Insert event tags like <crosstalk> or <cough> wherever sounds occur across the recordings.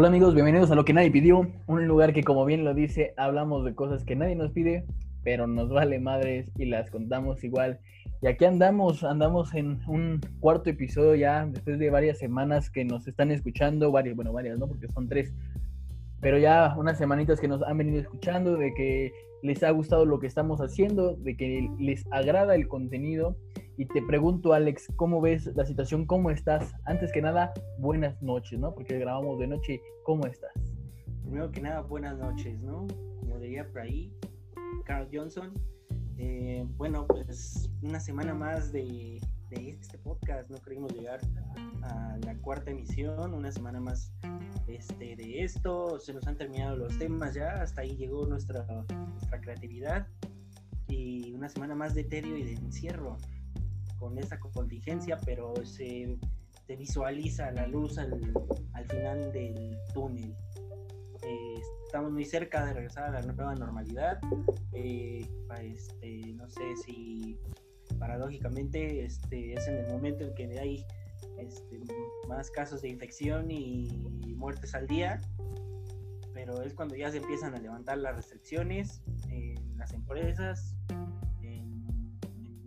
Hola amigos, bienvenidos a Lo que nadie pidió, un lugar que como bien lo dice, hablamos de cosas que nadie nos pide, pero nos vale madres y las contamos igual. Y aquí andamos, andamos en un cuarto episodio ya, después de varias semanas que nos están escuchando, varias, bueno, varias, ¿no? Porque son tres, pero ya unas semanitas que nos han venido escuchando, de que les ha gustado lo que estamos haciendo, de que les agrada el contenido. Y te pregunto, Alex, ¿cómo ves la situación? ¿Cómo estás? Antes que nada, buenas noches, ¿no? Porque grabamos de noche. ¿Cómo estás? Primero que nada, buenas noches, ¿no? Como diría por ahí, Carl Johnson. Eh, bueno, pues una semana más de, de este podcast. No queremos llegar a la cuarta emisión, una semana más este, de esto. Se nos han terminado los temas ya, hasta ahí llegó nuestra, nuestra creatividad. Y una semana más de tedio y de encierro con esta contingencia, pero se, se visualiza la luz al, al final del túnel. Eh, estamos muy cerca de regresar a la nueva normalidad. Eh, este, no sé si paradójicamente este, es en el momento en que hay este, más casos de infección y muertes al día, pero es cuando ya se empiezan a levantar las restricciones en las empresas,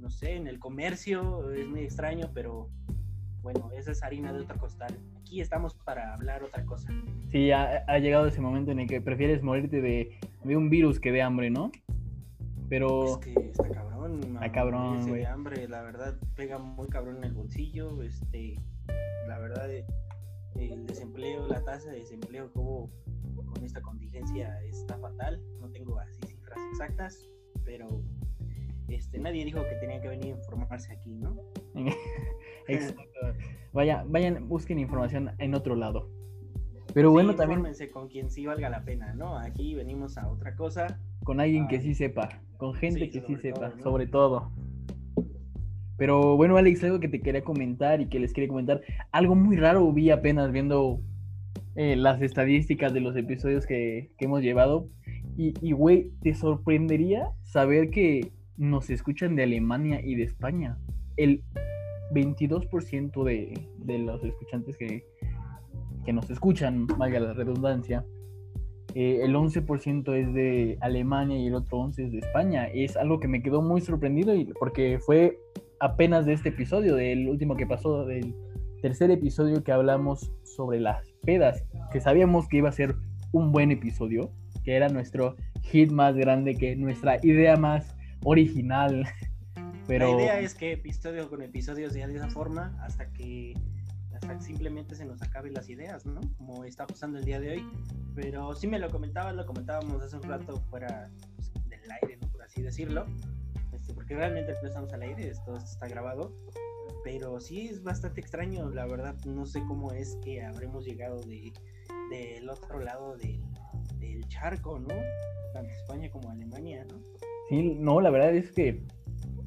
no sé, en el comercio, es muy extraño, pero bueno, esa es harina de otro costal. Aquí estamos para hablar otra cosa. Sí, ha, ha llegado ese momento en el que prefieres morirte de, de un virus que de hambre, ¿no? Pero... Es que está cabrón, Está cabrón, güey. de hambre, la verdad, pega muy cabrón en el bolsillo, este, la verdad, eh, el desempleo, la tasa de desempleo como con esta contingencia está fatal, no tengo así cifras exactas, pero este, nadie dijo que tenía que venir a informarse aquí, ¿no? <laughs> Exacto. Vaya, vayan, busquen información en otro lado. Pero bueno, Sí, también con quien sí valga la pena, ¿no? Aquí venimos a otra cosa. con alguien que Ay. sí sepa, con gente Sí, que sí sepa, todo, ¿no? sobre todo. Pero bueno, Alex, algo que te quería comentar y que les quería comentar, algo muy raro vi apenas viendo eh, las estadísticas de los episodios que, que hemos llevado. Y, y, güey, te sorprendería saber que nos escuchan de Alemania y de España. El 22% de, de los escuchantes que, que nos escuchan, valga la redundancia, eh, el 11% es de Alemania y el otro 11% es de España. Es algo que me quedó muy sorprendido y, porque fue apenas de este episodio, del último que pasó, del tercer episodio que hablamos sobre las pedas, que sabíamos que iba a ser un buen episodio, que era nuestro hit más grande, que nuestra idea más original. Pero La idea es que episodio con episodio sea de esa forma hasta que hasta que simplemente se nos acaben las ideas, ¿no? Como está pasando el día de hoy. Pero sí me lo comentabas, lo comentábamos hace un rato fuera pues, del aire, ¿no? Por así decirlo. Este, porque realmente no estamos al aire, esto está grabado. Pero sí es bastante extraño, la verdad. No sé cómo es que habremos llegado de, del otro lado del, del charco, ¿no? Tanto España como Alemania, ¿no? Sí, no, la verdad es que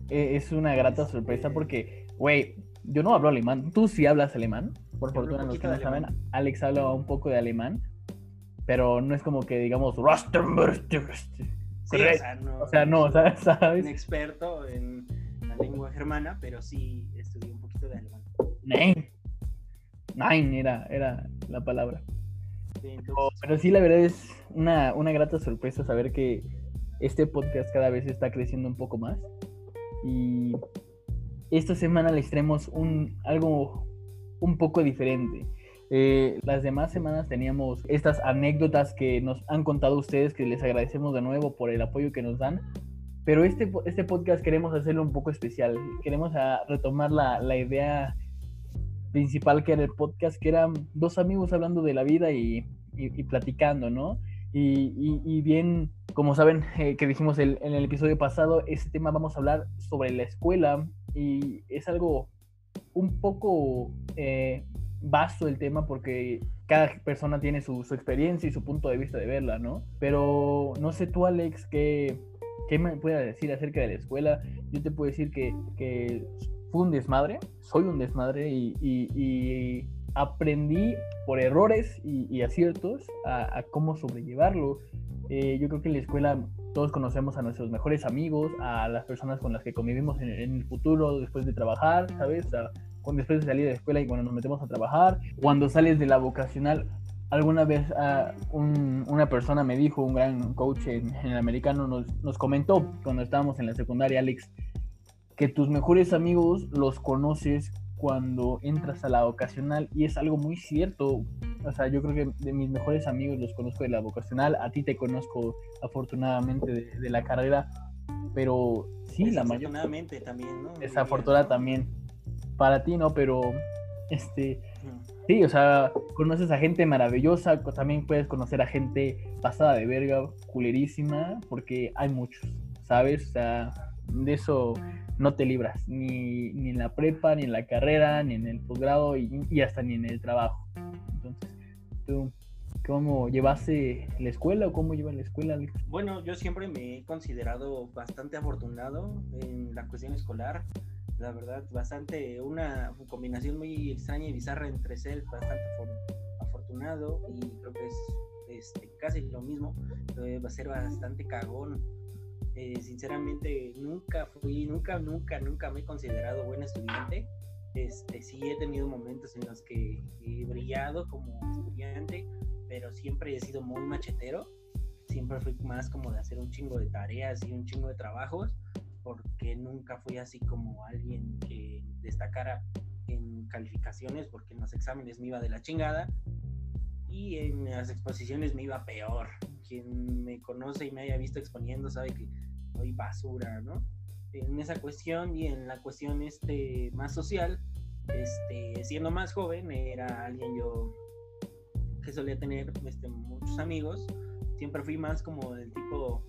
eh, es una grata sorpresa porque, güey, yo no hablo alemán. Tú sí hablas alemán. Por fortuna, un los que no saben. Alex habla un poco de alemán. Pero no es como que digamos. <laughs> Sí, o sea, no, O sea, no, <laughs> ¿sabes? un experto en la lengua germana, pero sí estudié un poquito de alemán. Nein. Nein era, era la palabra. Sí, entonces, Pero, pero sí, la verdad es una, una grata sorpresa saber que este podcast cada vez está creciendo un poco más. Y esta semana les traemos un, algo un poco diferente. Eh, las demás semanas teníamos estas anécdotas que nos han contado ustedes, que les agradecemos de nuevo por el apoyo que nos dan. Pero este, este podcast queremos hacerlo un poco especial. Queremos ah, retomar la, la idea principal que era el podcast, que eran dos amigos hablando de la vida y- y platicando, ¿no? Y, bien, como saben, eh, que dijimos en el episodio pasado, este tema vamos a hablar sobre la escuela y es algo un poco eh, vasto el tema porque cada persona tiene su, experiencia y su punto de vista de verla, ¿no? Pero no sé tú, Alex, qué, qué me puedes decir acerca de la escuela. Yo te puedo decir que, que fue un desmadre, soy un desmadre y aprendí por errores y, aciertos a, cómo sobrellevarlo. Eh, yo creo que en la escuela todos conocemos a nuestros mejores amigos, a las personas con las que convivimos en, el futuro después de trabajar, ¿sabes? A- cuando después de salir de la escuela y cuando nos metemos a trabajar, cuando sales de la vocacional, alguna vez a una persona me dijo, un gran coach en, el americano nos, nos, comentó cuando estábamos en la secundaria, Alex, que tus mejores amigos los conoces cuando entras a la vocacional y es algo muy cierto. O sea, yo creo que de mis mejores amigos los conozco de la vocacional, a ti te conozco afortunadamente de, la carrera, pero sí, la mayor... Afortunadamente también, ¿no? Desafortunada también. Para ti no, pero este... Sí, o sea, conoces a gente maravillosa, también puedes conocer a gente pasada de verga, culerísima, porque hay muchos, ¿sabes? O sea, de eso no te libras, ni, ni en la prepa, ni en la carrera, ni en el posgrado y, hasta ni en el trabajo. Entonces, ¿tú cómo llevaste la escuela o cómo llevas la escuela, Bueno, yo siempre me he considerado bastante afortunado en la cuestión escolar. La verdad, bastante, una combinación muy extraña y bizarra entre ser bastante afortunado y creo que es este, casi lo mismo, va a ser bastante cagón eh, sinceramente nunca fui, nunca, nunca, nunca me he considerado buen estudiante. Este, sí he tenido momentos en los que he brillado como estudiante, pero siempre he sido muy machetero. Siempre fui más como de hacer un chingo de tareas y un chingo de trabajos, porque nunca fui así como alguien que destacara en calificaciones, porque en los exámenes me iba de la chingada y en las exposiciones me iba peor. Quien me conoce y me haya visto exponiendo sabe que y basura, ¿no? En esa cuestión y en la cuestión este, más social, este, siendo más joven, era alguien yo que solía tener este, muchos amigos, siempre fui más como el tipo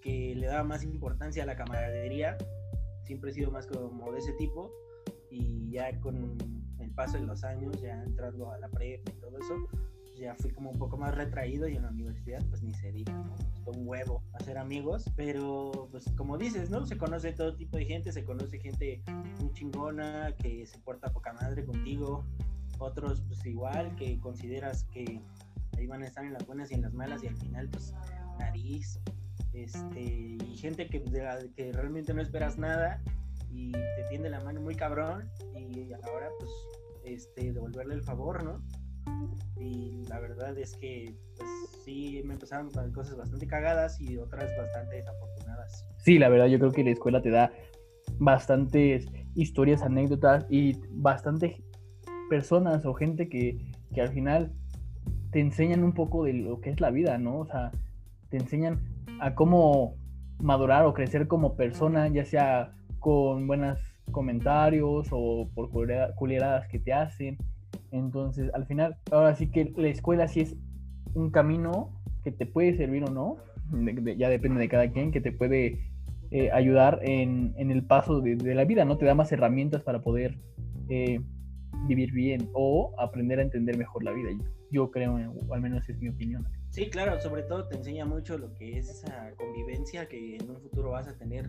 que le daba más importancia a la camaradería, siempre he sido más como de ese tipo. Y ya con el paso de los años, ya entrando a la prepa y todo eso, ya fui como un poco más retraído y en la universidad pues ni se diga, ¿no? un huevo hacer amigos, pero pues como dices, ¿no? Se conoce todo tipo de gente, se conoce gente muy chingona que se porta poca madre contigo, otros pues igual que consideras que ahí van a estar en las buenas y en las malas y al final pues nariz, este, y gente que, que realmente no esperas nada y te tiende la mano muy cabrón y ahora pues este devolverle el favor, ¿no? Y la verdad es que pues, sí me empezaron con cosas bastante cagadas y otras bastante desafortunadas. Sí, la verdad yo creo que la escuela te da bastantes historias, anécdotas y bastantes personas o gente que, que al final te enseñan un poco de lo que es la vida, ¿no? O sea, te enseñan a cómo madurar o crecer como persona, ya sea con buenos comentarios o por culeradas que te hacen entonces, al final, ahora sí que la escuela sí es un camino que te puede servir o no, ya depende de cada quien, que te puede eh, ayudar en, el paso de, la vida, ¿no? Te da más herramientas para poder eh, vivir bien o aprender a entender mejor la vida. Yo creo, o al menos es mi opinión. Sí, claro, sobre todo te enseña mucho lo que es esa convivencia que en un futuro vas a tener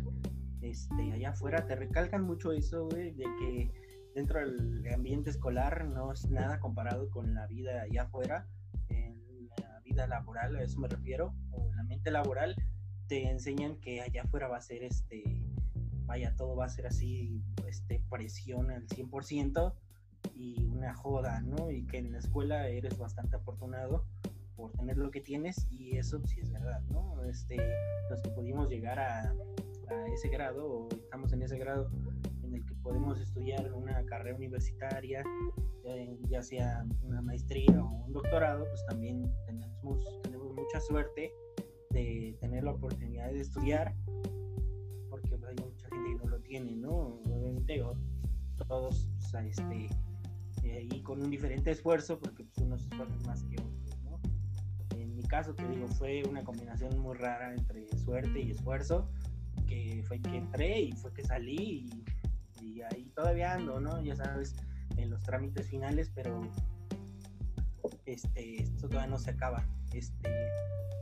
este, allá afuera. Te recalcan mucho eso, güey, de que dentro del ambiente escolar no es nada comparado con la vida allá afuera, en la vida laboral, a eso me refiero, o en la mente laboral, te enseñan que allá afuera va a ser este, vaya, todo va a ser así, este, presión al 100% y una joda, ¿no? Y que en la escuela eres bastante afortunado por tener lo que tienes y eso sí es verdad, ¿no? Este, los que pudimos llegar a, a ese grado o estamos en ese grado podemos estudiar una carrera universitaria, eh, ya sea una maestría o un doctorado, pues también tenemos, tenemos mucha suerte de tener la oportunidad de estudiar, porque hay mucha gente que no lo tiene, ¿no? Obviamente todos, este, eh, y con un diferente esfuerzo, porque pues, unos esfuerzan más que otros, ¿no? En mi caso, te digo, fue una combinación muy rara entre suerte y esfuerzo, que fue que entré y fue que salí y y ahí todavía ando, ¿no? Ya sabes, en los trámites finales, pero este, esto todavía no se acaba. Este,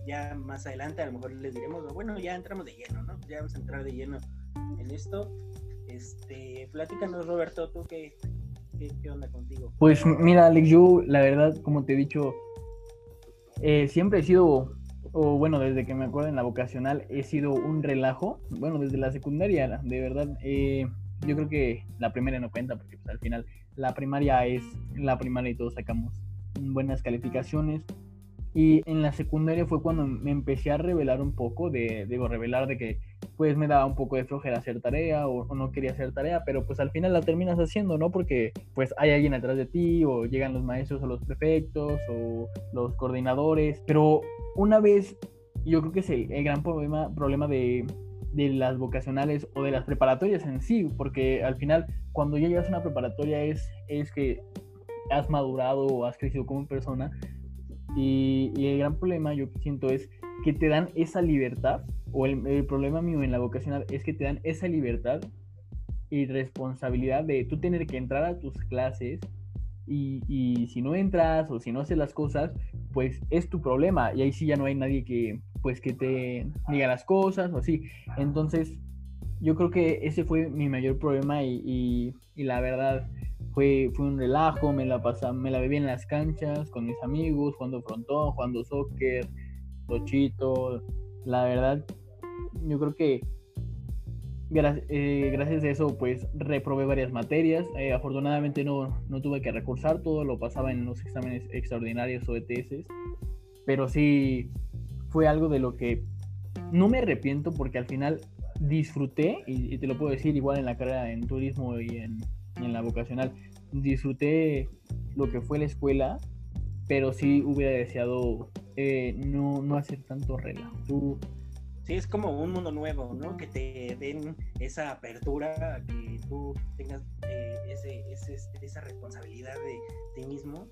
ya más adelante a lo mejor les diremos, bueno, ya entramos de lleno, ¿no? Ya vamos a entrar de lleno en esto. Este, platícanos, Roberto, tú qué, qué, onda contigo. Pues mira, Alex, yo la verdad, como te he dicho, eh, siempre he sido, o bueno, desde que me acuerdo en la vocacional, he sido un relajo. Bueno, desde la secundaria, de verdad. Eh, yo creo que la primera no cuenta porque pues, al final la primaria es la primaria y todos sacamos buenas calificaciones. Y en la secundaria fue cuando me empecé a revelar un poco, de, digo, revelar de que pues me daba un poco de flojera hacer tarea o, no quería hacer tarea, pero pues al final la terminas haciendo, ¿no? Porque pues hay alguien atrás de ti o llegan los maestros o los prefectos o los coordinadores, pero una vez yo creo que es el, gran problema, problema de, de las vocacionales o de las preparatorias en sí, porque al final cuando ya llegas a una preparatoria es, es que has madurado o has crecido como persona y, el gran problema yo siento es que te dan esa libertad, o el, problema mío en la vocacional es que te dan esa libertad y responsabilidad de tú tener que entrar a tus clases y, y, si no entras o si no haces las cosas, pues es tu problema y ahí sí ya no hay nadie que pues que te diga las cosas o así. Entonces, yo creo que ese fue mi mayor problema y, y la verdad fue, fue un relajo, me la pasaba, me la bebí en las canchas con mis amigos, jugando frontón, jugando soccer, tochito. La verdad, yo creo que eh, gracias a eso pues reprobé varias materias. Eh, afortunadamente no, no tuve que recursar, todo lo pasaba en los exámenes extraordinarios o ETS. Pero sí fue algo de lo que no me arrepiento porque al final disfruté, y te lo puedo decir igual en la carrera en turismo y en en la vocacional. Disfruté lo que fue la escuela, pero sí hubiera deseado eh, no, no hacer tanto relajo. Sí, es como un mundo nuevo, ¿no? Que te den esa apertura, que tú tengas eh, ese, esa responsabilidad de ti mismo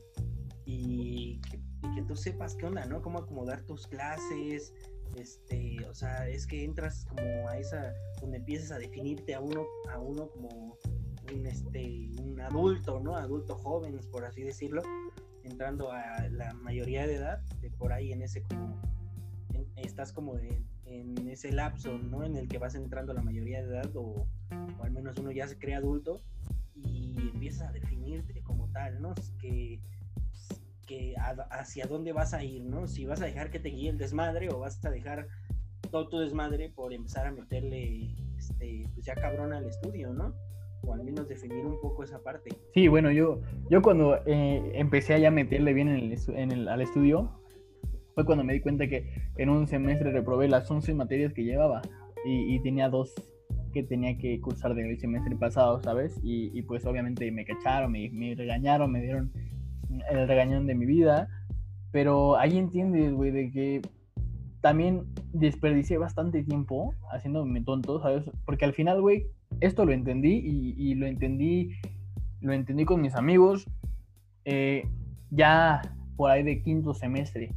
y que, tú sepas qué onda, ¿no? Cómo acomodar tus clases, este, o sea, es que entras como a esa, donde empiezas a definirte a uno, a uno como un, este, un adulto, ¿no? Adulto joven, por así decirlo, entrando a la mayoría de edad, de por ahí en ese como, estás como en, ese lapso, ¿no? En el que vas entrando la mayoría de edad o, al menos uno ya se cree adulto y empieza a definirte como tal, ¿no? Que, que hacia dónde vas a ir, ¿no? Si vas a dejar que te guíe el desmadre o vas a dejar todo tu desmadre por empezar a meterle, este, pues ya cabrón al estudio, ¿no? o al menos definir un poco esa parte. Sí, bueno, yo, yo cuando eh, empecé a ya meterle bien al estudio, fue cuando me di cuenta que en un semestre reprobé las 11 materias que llevaba y, tenía dos que tenía que cursar del semestre pasado, ¿sabes? Y, pues obviamente me cacharon, me, me, regañaron, me dieron el regañón de mi vida, pero ahí entiendes, güey, de que también desperdicié bastante tiempo haciéndome tonto, ¿sabes? Porque al final, güey, esto lo entendí y, lo entendí, lo entendí con mis amigos eh, ya por ahí de quinto semestre.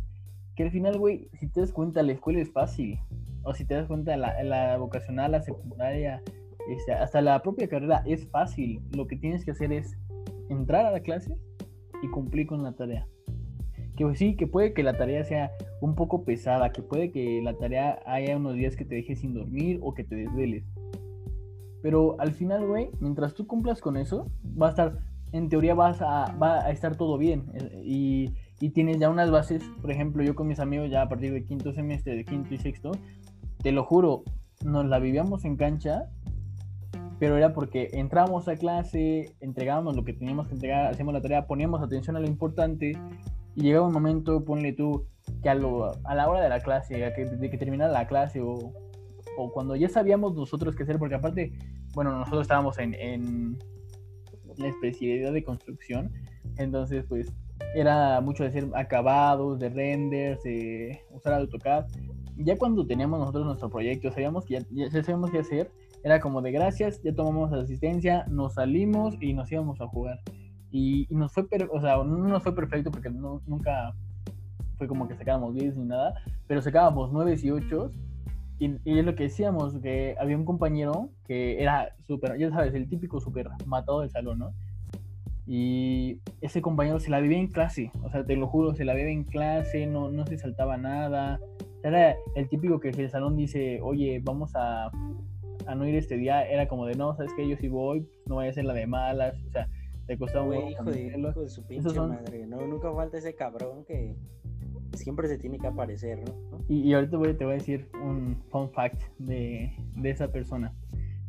Que al final, güey, si te das cuenta, la escuela es fácil. O si te das cuenta, la, la vocacional, la secundaria, este, hasta la propia carrera es fácil. Lo que tienes que hacer es entrar a la clase y cumplir con la tarea. Que pues, sí, que puede que la tarea sea un poco pesada, que puede que la tarea haya unos días que te dejes sin dormir o que te desveles. Pero al final, güey, mientras tú cumplas con eso, va a estar, en teoría vas a, va a estar todo bien. Eh, y, y tienes ya unas bases, por ejemplo, yo con mis amigos ya a partir de quinto semestre, de quinto y sexto, te lo juro, nos la vivíamos en cancha, pero era porque entramos a clase, entregábamos lo que teníamos que entregar, hacíamos la tarea, poníamos atención a lo importante y llegaba un momento, ponle tú, que a, lo, a la hora de la clase, a que, de que terminara la clase o, o cuando ya sabíamos nosotros qué hacer, porque aparte, bueno, nosotros estábamos en, en la especialidad de construcción, entonces pues era mucho de hacer acabados, de renders, de usar AutoCAD. Ya cuando teníamos nosotros nuestro proyecto, sabíamos que ya, sabíamos qué hacer, era como de gracias, ya tomamos asistencia, nos salimos y nos íbamos a jugar. Y, nos fue, o sea, no nos fue perfecto porque nunca fue como que sacábamos 10 ni nada, pero sacábamos 9 y 8 y, es lo que decíamos, que había un compañero que era súper, ya sabes, el típico súper matado del salón, ¿no? Y ese compañero se la vivía en clase, o sea, te lo juro, se la vivía en clase, no, no se saltaba nada. Era el típico que el salón dice, oye, vamos a, a no ir este día, era como de, no, sabes que yo sí voy, no vaya a ser la de malas, o sea, te costaba un hijo de, hijo de su pinche madre, ¿no? Nunca falta ese cabrón que siempre se tiene que aparecer, ¿no? Y, ahorita te voy a decir un fun fact de, esa persona.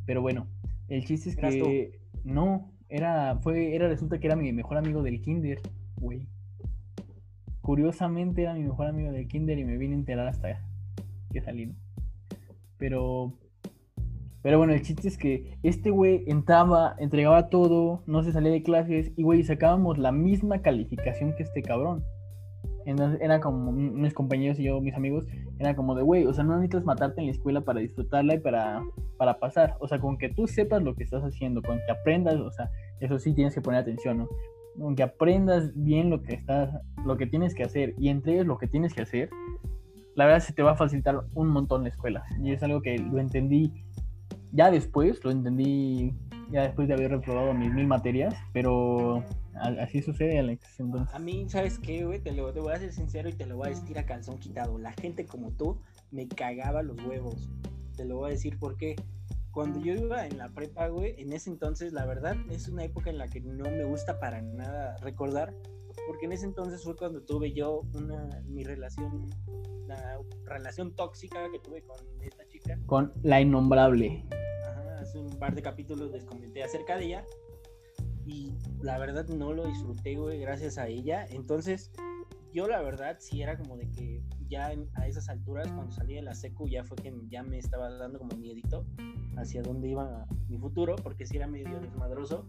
Pero bueno, el chiste es que no, era, fue, era, resulta que era mi mejor amigo del kinder, güey. curiosamente era mi mejor amigo de kinder y me vine a enterar hasta que salí. Pero, pero bueno, el chiste es que este güey entraba, entregaba todo, no se salía de clases y, güey, sacábamos la misma calificación que este cabrón. Entonces era como mis compañeros y yo, mis amigos, era como de, güey, o sea, no necesitas matarte en la escuela para disfrutarla y para, para pasar. O sea, con que tú sepas lo que estás haciendo, con que aprendas, o sea, eso sí tienes que poner atención, ¿no? Con que aprendas bien lo que estás, lo que tienes que hacer y entregues lo que tienes que hacer, la verdad se te va a facilitar un montón la escuela. Y es algo que lo entendí ya después, lo entendí ya después de haber reprobado mis mil materias, pero así sucede, Alex. A mí, ¿sabes qué, güey? Te, lo, te voy a ser sincero y te lo voy a decir a calzón quitado. La gente como tú me cagaba los huevos. Te lo voy a decir porque cuando yo iba en la prepa, güey, en ese entonces, la verdad, es una época en la que no me gusta para nada recordar, porque en ese entonces fue cuando tuve yo una, mi relación, la relación tóxica que tuve con esta chica. Con la innombrable hace un par de capítulos les comenté acerca de ella y la verdad no lo disfruté, güey, gracias a ella. Entonces, yo la verdad sí era como de que ya a esas alturas, cuando salí de la secu, ya fue que ya me estaba dando como miedito hacia dónde iba mi futuro, porque sí era medio desmadroso.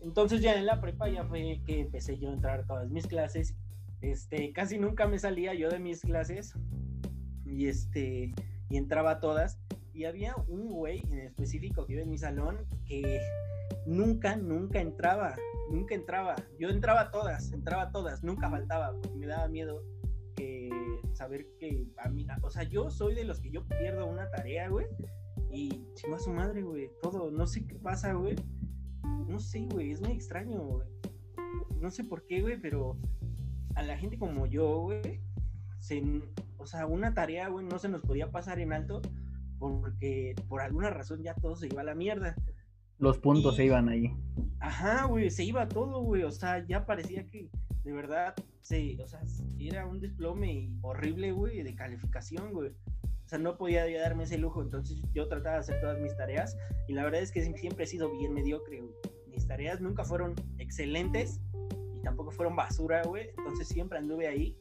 Entonces ya en la prepa ya fue que empecé yo a entrar a todas mis clases. Este, casi nunca me salía yo de mis clases y este y entraba a todas y había un güey en específico que iba en mi salón que nunca, nunca entraba, nunca entraba. Yo entraba todas, entraba todas, nunca faltaba, porque me daba miedo que saber que a mí, o sea, yo soy de los que yo pierdo una tarea, güey, y a su madre, güey, todo, no sé qué pasa, güey. No sé, güey, es muy extraño, güey. No sé por qué, güey, pero a la gente como yo, güey, o sea, una tarea, güey, no se nos podía pasar en alto porque por alguna razón ya todo se iba a la mierda. Los puntos se iban ahí. Ajá, güey, se iba todo, güey, o sea, ya parecía que de verdad se, o sea, era un desplome horrible, güey, de calificación, güey. O sea, no podía darme ese lujo, entonces yo trataba de hacer todas mis tareas y la verdad es que siempre he sido bien mediocre, güey. Mis tareas nunca fueron excelentes y tampoco fueron basura, güey, entonces siempre anduve ahí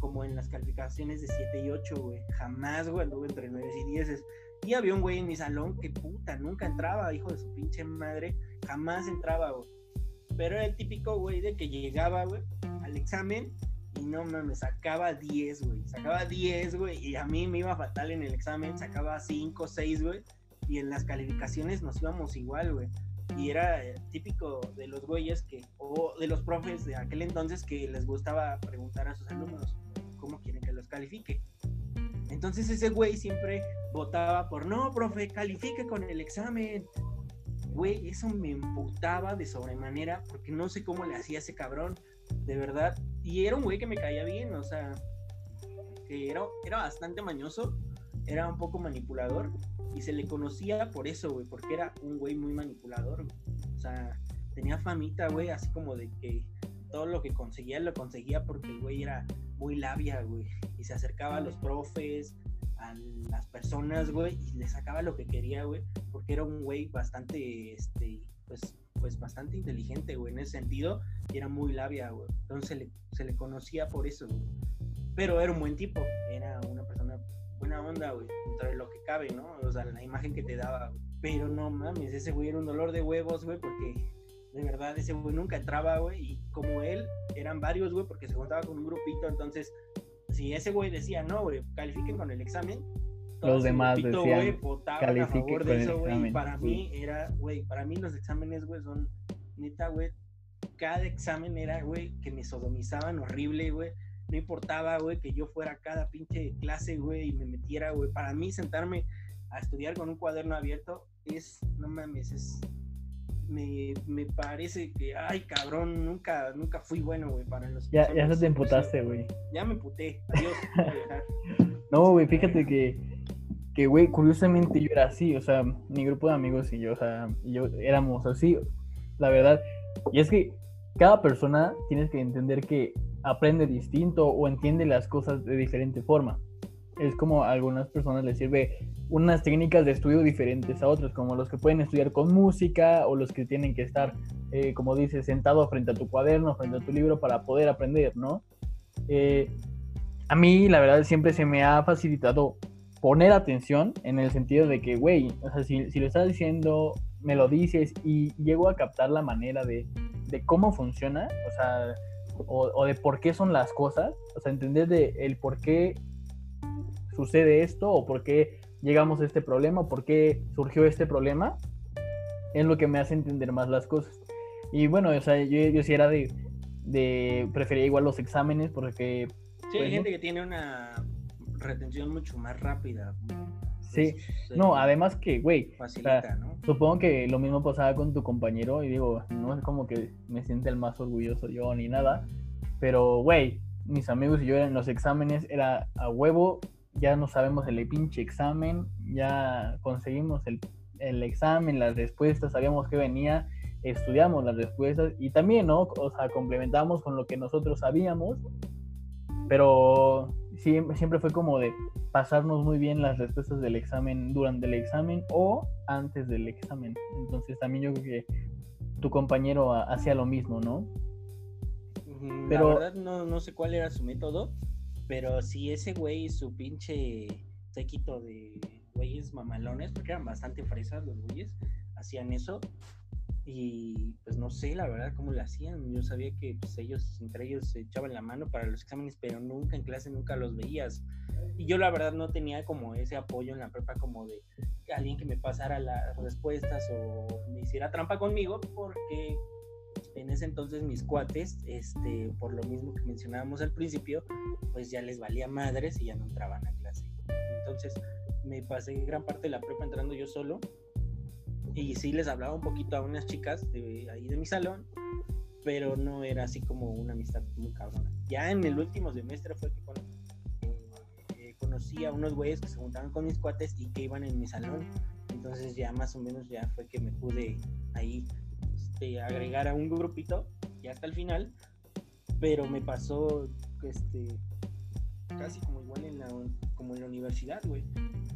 como en las calificaciones de 7 y 8, güey. Jamás, güey, anduve entre 9 y 10. Y había un güey en mi salón que puta, nunca entraba, hijo de su pinche madre. Jamás entraba, güey. Pero era el típico, güey, de que llegaba, güey, al examen y no me sacaba 10, güey. Sacaba 10, güey. Y a mí me iba fatal en el examen, sacaba 5, 6, güey. Y en las calificaciones nos íbamos igual, güey. Y era eh, típico de los güeyes que, o de los profes de aquel entonces que les gustaba preguntar a sus alumnos cómo quieren que los califique. Entonces ese güey siempre votaba por, no, profe, califique con el examen. Güey, eso me emputaba de sobremanera porque no sé cómo le hacía ese cabrón, de verdad. Y era un güey que me caía bien, o sea, que era, era bastante mañoso, era un poco manipulador y se le conocía por eso, güey, porque era un güey muy manipulador, O sea, tenía famita, güey, así como de que todo lo que conseguía lo conseguía porque el güey era muy labia, güey. Y se acercaba a los profes, a las personas, güey, y le sacaba lo que quería, güey, porque era un güey bastante, este, pues, pues bastante inteligente, güey, en ese sentido, y era muy labia, güey. Entonces se le, conocía por eso, güey. Pero era un buen tipo, era una persona buena onda, güey, dentro de lo que cabe, ¿no? O sea, la imagen que te daba, Pero no mames, ese güey era un dolor de huevos, güey, porque de verdad ese güey nunca entraba, güey, y como él, eran varios, güey, porque se juntaba con un grupito, entonces, si ese güey decía, no, güey, califiquen con el examen, los demás grupito, decían, güey, votaban a favor de eso, güey, para mí era, güey, para mí los exámenes, güey, son, neta, güey, cada examen era, güey, que me sodomizaban horrible, güey, no importaba, güey, que yo fuera a cada pinche clase, güey, y me metiera, güey, para mí sentarme a estudiar con un cuaderno abierto es, no mames, es me, me, parece que, ay, cabrón, nunca, nunca fui bueno, güey, para los. Ya, ya se te emputaste, güey. Ya me emputé, adiós, <laughs> No, güey, fíjate que, que, güey, curiosamente yo era así, o sea, mi grupo de amigos y yo, o sea, yo éramos así, la verdad. Y es que cada persona tienes que entender que aprende distinto o entiende las cosas de diferente forma. Es como a algunas personas les sirve unas técnicas de estudio diferentes a otros, como los que pueden estudiar con música o los que tienen que estar, eh, como dices, sentado frente a tu cuaderno, frente a tu libro para poder aprender, ¿no? eh, a mí la verdad siempre se me ha facilitado poner atención en el sentido de que, güey, o sea, si, si lo estás diciendo, me lo dices y llego a captar la manera de, de cómo funciona, o sea, o, o, de por qué son las cosas, o sea, entender de el por qué sucede esto o por qué llegamos a este problema o por qué surgió este problema, es lo que me hace entender más las cosas. Y bueno, o sea, yo, yo sí era de, de, prefería igual los exámenes porque... Sí, hay gente que tiene una retención mucho más rápida. Sí, pues, no, además que, güey, ¿no? supongo que lo mismo pasaba con tu compañero y digo, no es como que me siente el más orgulloso yo ni nada, pero, güey, mis amigos y yo en los exámenes era a huevo, ya no sabemos el pinche examen, ya conseguimos el, el examen, las respuestas, sabíamos que venía, estudiamos las respuestas y también, ¿no? O sea, complementamos con lo que nosotros sabíamos, pero siempre fue como de pasarnos muy bien las respuestas del examen durante el examen o antes del examen. Entonces también yo creo que tu compañero hacía lo mismo, ¿no? Pero... La verdad no, no sé cuál era su método, pero si ese güey, su pinche séquito de güeyes mamalones, porque eran bastante fresas los güeyes, hacían eso, y pues no sé, la verdad, cómo lo hacían. Yo sabía que pues, ellos, entre ellos, se echaban la mano para los exámenes, pero nunca en clase, nunca los veías. Y yo la verdad no tenía como ese apoyo en la prepa como de alguien que me pasara las respuestas o me hiciera trampa conmigo, porque en ese entonces mis cuates, este, por lo mismo que mencionábamos al principio, pues ya les valía madres y ya no entraban a clase. Entonces me pasé gran parte de la prepa entrando yo solo y sí les hablaba un poquito a unas chicas de ahí de mi salón, pero no era así como una amistad muy cabrona. Ya en el último semestre fue que eh, conocí a unos güeyes que se juntaban con mis cuates y que iban en mi salón. Entonces ya más o menos ya fue que me pude ahí este, agregar a un grupito ya hasta el final. Pero me pasó este casi como igual en la, como en la universidad, güey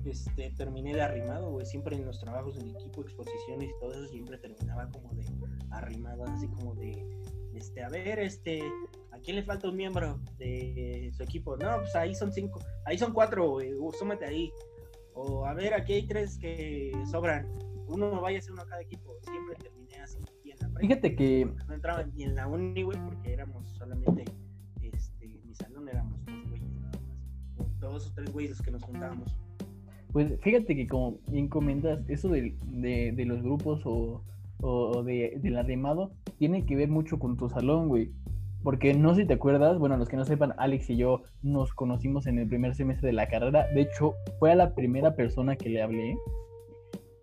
este, terminé de arrimado, güey. Siempre en los trabajos en equipo, exposiciones y todo eso, siempre terminaba como de arrimado, así como de, este, a ver, este, ¿a quién le falta un miembro de su equipo? No, pues ahí son cinco, ahí son cuatro, güey, uh, súmate ahí. O a ver, aquí hay tres que sobran. Uno vaya a ser uno a cada equipo. Siempre terminé. Fíjate que. No entraba ni en la uni, güey, porque éramos solamente. Este, mi salón éramos dos güeyes nada más. Dos o tres güeyes los que nos juntábamos. Pues fíjate que como bien comentas, eso de, de, los grupos o, o de, del arrimado tiene que ver mucho con tu salón, güey. Porque no sé si te acuerdas, bueno, los que no sepan, Alex y yo nos conocimos en el primer semestre de la carrera. De hecho, fue a la primera persona que le hablé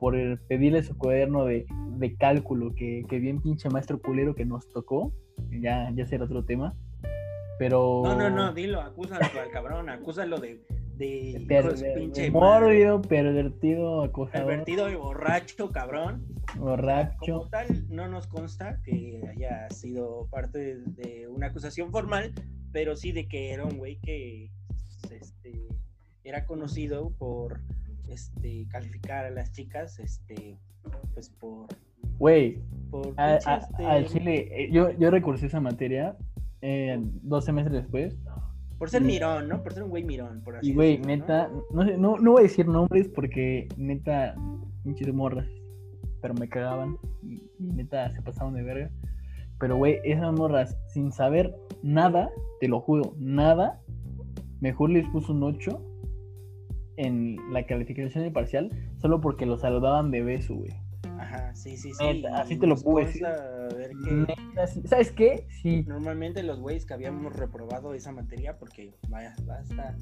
por pedirle su cuaderno de, de cálculo, que, que, bien pinche maestro culero que nos tocó. Ya, ya será otro tema. Pero. No, no, no, dilo, acúsalo al cabrón, acúsalo de de Perver pinche mórbido, pervertido, acosador. Pervertido y borracho, cabrón. Borracho. Como tal, no nos consta que haya sido parte de una acusación formal, pero sí de que era un güey que este, era conocido por este, calificar a las chicas, este, pues por... Güey, este al Chile, eh, yo, yo recursé esa materia eh, dos semestres después por ser mirón, ¿no? Por ser un güey mirón, por así Y güey, neta, ¿no? sé, no, no voy a decir nombres porque neta, pinches morras, pero me cagaban y, neta se pasaban de verga. Pero güey, esas morras, sin saber nada, te lo juro, nada, mejor les puso un 8 en la calificación de parcial solo porque lo saludaban de beso, güey. Ajá, sí, sí, sí. así te lo puedo decir. ¿Sabes qué? Sí. Normalmente los güeyes que habíamos reprobado esa materia, porque vaya, basta.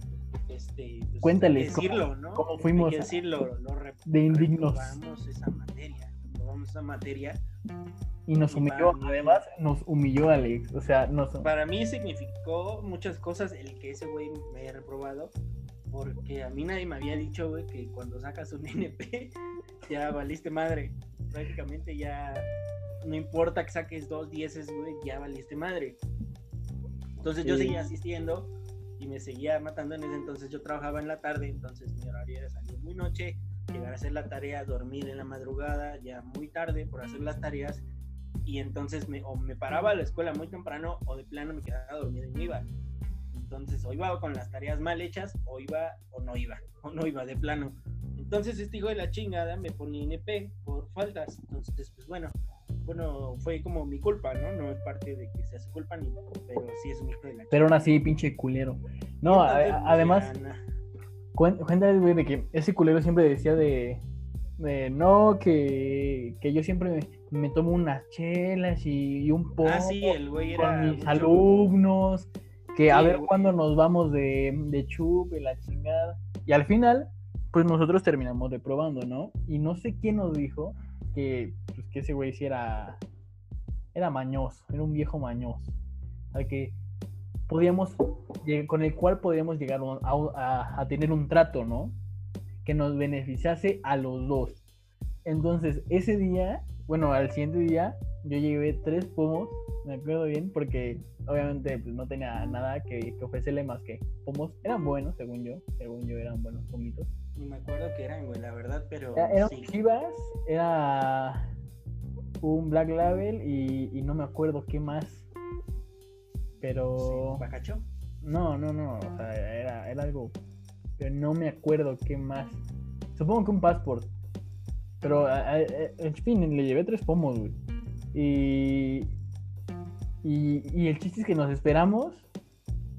Este, pues, Cuéntales decirlo, ¿no? cómo fuimos decirlo, de indignos. Reprobamos esa materia, reprobamos esa materia. Y nos humilló, además nos humilló Alex, o sea, nos... Para mí significó muchas cosas el que ese güey me haya reprobado, porque a mí nadie me había dicho, güey, que cuando sacas un <laughs> NP ya valiste madre. Prácticamente ya no importa que saques dos dieces, güey, ya valiste madre. Entonces yo seguía asistiendo y me seguía matando. En ese entonces yo trabajaba en la tarde, entonces mi horario era salir muy noche, llegar a hacer la tarea, dormir en la madrugada, ya muy tarde por hacer las tareas. Y entonces me, o me paraba a la escuela muy temprano o de plano me quedaba dormido y me iba. Entonces, o iba con las tareas mal hechas, o iba o no iba, <laughs> o no iba de plano. Entonces, este hijo de la chingada me ponía NP por faltas. Entonces, pues bueno, bueno, fue como mi culpa, ¿no? No es parte de que sea su culpa, ni, pero sí es un hijo de la Pero aún así, pinche culero. No, Entonces, a- pues, además, cuéntales, güey, de que ese culero siempre decía de, de no, que, que yo siempre me, me tomo unas chelas y, y un poco Ah, sí, el güey era. con mis mucho- alumnos, que a ver cuándo nos vamos de, de chupe, la chingada. Y al final, pues nosotros terminamos reprobando, ¿no? Y no sé quién nos dijo que, pues, que ese güey sí era, era mañoso, era un viejo mañoso. Al que podíamos, con el cual podíamos llegar a, a- a tener un trato, ¿no? Que nos beneficiase a los dos. Entonces, ese día, bueno, al siguiente día, yo llevé tres pomos, me acuerdo bien, porque obviamente pues, no tenía nada que, que ofrecerle más que pomos. Eran buenos, según yo, según yo eran buenos pomitos. Ni me acuerdo qué eran, güey, la verdad, pero. Era, sí. Chivas, era un Black Label y, y no me acuerdo qué más. Pero... Sí, ¿Bacacho? No, no, no, o sea, era, era algo, pero no me acuerdo qué más. Supongo que un passport. Pero, en fin, le llevé tres pomos, güey. Y, y, y el chiste es que nos esperamos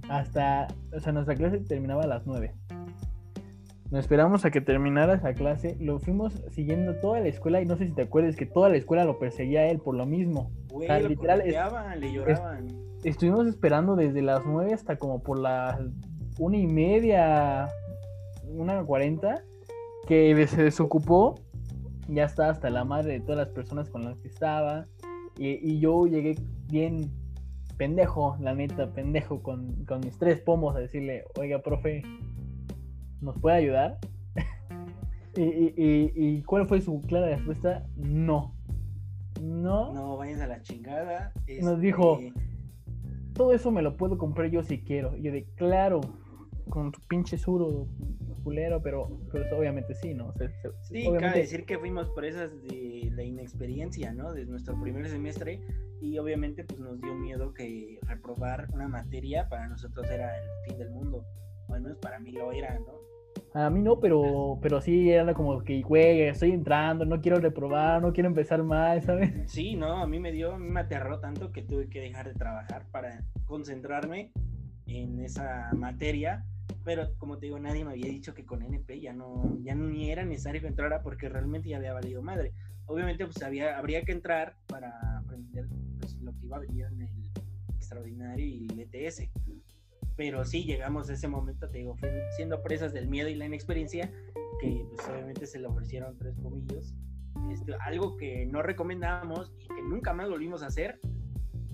hasta, o sea, nuestra clase terminaba a las nueve. Nos esperamos a que terminara esa clase, lo fuimos siguiendo toda la escuela y no sé si te acuerdas que toda la escuela lo perseguía a él por lo mismo. Güey, sea, lo literal, es- le lloraban. Estuvimos esperando desde las 9 hasta como por las una y media, una cuarenta, que se desocupó. Ya está hasta la madre de todas las personas con las que estaba. Y, y yo llegué bien pendejo, la neta, pendejo, con, con mis tres pomos a decirle, oiga, profe, ¿nos puede ayudar? <laughs> y, y- y- cuál fue su clara respuesta? No. No. No, vayas a la chingada. Nos dijo, este, todo eso me lo puedo comprar yo si quiero. Y yo de, claro, con tu pinche suro culero, pero pues, obviamente sí, ¿no? O sea, se- Sí, obviamente- cabe decir que fuimos presas de la inexperiencia, ¿no? De nuestro primer semestre y obviamente pues nos dio miedo que reprobar una materia para nosotros era el fin del mundo. O al menos para mí lo era, ¿no? A mí no, pero, pero sí era como que, güey, estoy entrando, no quiero reprobar, no quiero empezar mal, ¿sabes? <laughs> Sí, no, a mí me dio, a mí me aterró tanto que tuve que dejar de trabajar para concentrarme en esa materia. Pero como te digo, nadie me había dicho que con NP ya no, ya ni era necesario que entrara porque realmente ya había valido madre. Obviamente, pues había, habría que entrar para aprender pues, lo que iba a venir en el extraordinario y el ETS. Pero sí, llegamos a ese momento, te digo, siendo presas del miedo y la inexperiencia, que pues obviamente se le ofrecieron tres pomillos este, algo que no recomendábamos y que nunca más volvimos a hacer.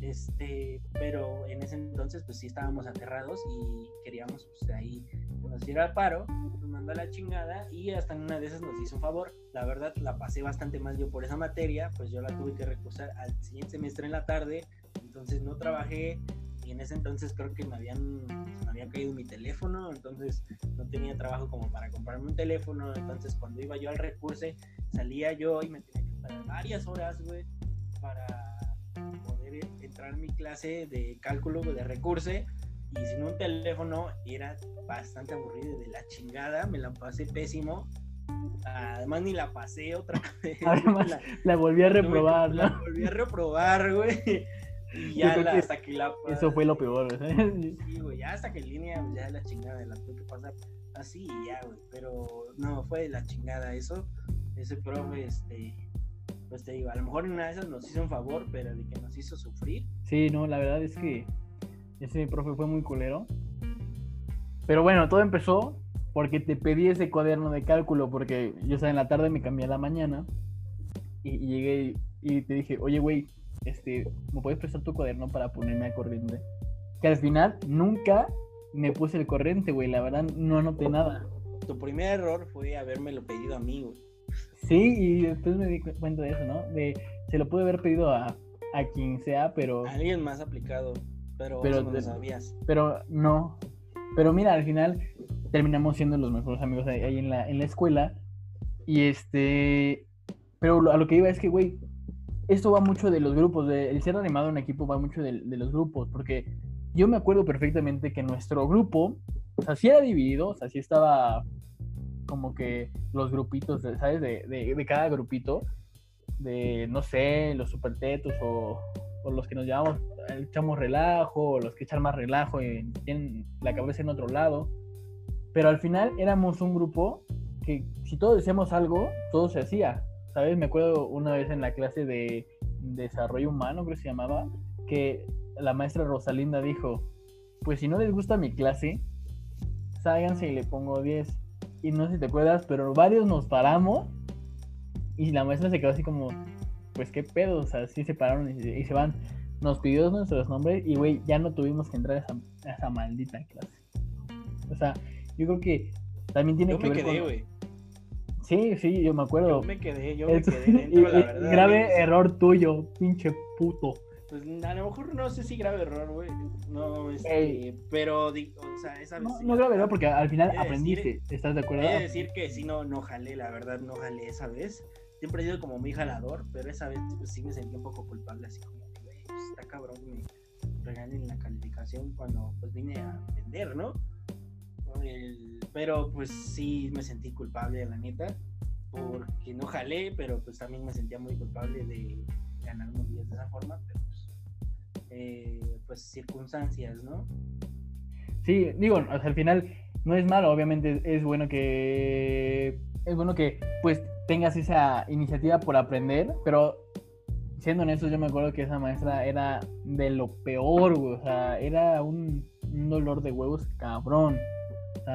Este, pero en ese entonces, pues sí estábamos aterrados y queríamos, pues ahí que nos diera paro, nos mandó a la chingada y hasta en una de esas nos hizo un favor. La verdad, la pasé bastante mal yo por esa materia, pues yo la tuve que recursar al siguiente semestre en la tarde, entonces no trabajé y en ese entonces creo que me habían me había caído mi teléfono, entonces no tenía trabajo como para comprarme un teléfono, entonces cuando iba yo al recurso salía yo y me tenía que esperar varias horas, güey, para poder entrar a mi clase de cálculo de recurso y sin un teléfono era bastante aburrido de la chingada, me la pasé pésimo. Además ni la pasé otra <laughs> vez. Además, la, La volví a reprobar, la ¿no? volví a reprobar, güey. <laughs> Y ya la- que hasta que la Eso fue lo peor, ¿sabes? Sí, güey, ya hasta que en línea, ya la chingada la tuve que pasar así y ya, güey. Pero no, fue de la chingada eso. Ese profe, este, pues te digo, a lo mejor en una de esas nos hizo un favor, pero de que nos hizo sufrir. Sí, no, la verdad es que ese profe fue muy culero. Pero bueno, todo empezó porque te pedí ese cuaderno de cálculo, porque yo, o sea, en la tarde me cambié a la mañana y, y llegué y te dije, oye, güey, este, ¿me puedes prestar tu cuaderno para ponerme a corriente? Que al final nunca me puse el corriente, güey, la verdad no anoté nada. Tu primer error fue habérmelo pedido a mí, güey. Sí, y después me di cu- cuenta de eso, ¿no? De, se lo pude haber pedido a, a quien sea, pero... Alguien más aplicado, pero, no lo sabías. pero no. Pero mira, al final terminamos siendo los mejores amigos ahí, ahí en, la, en la escuela. Y este. Pero lo- a lo que iba es que, güey, esto va mucho de los grupos. de- el ser animado en equipo va mucho de, de los grupos. Porque yo me acuerdo perfectamente que nuestro grupo, o sea, sí era dividido, o sea, sí estaba como que los grupitos, ¿sabes? De, de, cada grupito, de, no sé, los supertetos o, o los que nos llamamos, echamos relajo, o los que echan más relajo y tienen la cabeza en otro lado. Pero al final éramos un grupo que si todos decíamos algo, todo se hacía. ¿Sabes? Me acuerdo una vez en la clase de desarrollo humano, creo que se llamaba, que la maestra Rosalinda dijo, pues si no les gusta mi clase, ságanse y le pongo 10. Y no sé si te acuerdas, pero varios nos paramos y la maestra se quedó así como, pues qué pedo, o sea, sí se pararon y, se van. Nos pidió nuestros nombres y, güey, ya no tuvimos que entrar a esa, a esa maldita clase. O sea, yo creo que también tiene que ver con... Sí, sí, yo me acuerdo. Yo me quedé, yo me quedé dentro, la <laughs> verdad. Grave error tuyo, pinche puto. Pues a lo mejor no sé si grave error, güey. No, este, pero, o sea, esa vez. No, no grave error porque al final aprendiste, ¿estás de acuerdo? Voy decir que sí, no, no jalé, la verdad, no jalé esa vez. Siempre he sido como muy jalador, pero esa vez pues, sí me sentí un poco culpable, así como, güey, pues, está cabrón, me regalen la calificación cuando pues vine a vender, ¿no? pero pues sí me sentí culpable, la neta, porque no jalé, pero pues también me sentía muy culpable de ganar unos días de esa forma, pero eh, pues circunstancias, ¿no? Sí, digo, al final no es malo, obviamente es bueno que es bueno que pues tengas esa iniciativa por aprender, pero siendo honestos, yo me acuerdo que esa maestra era de lo peor, o sea, era un, dolor de huevos cabrón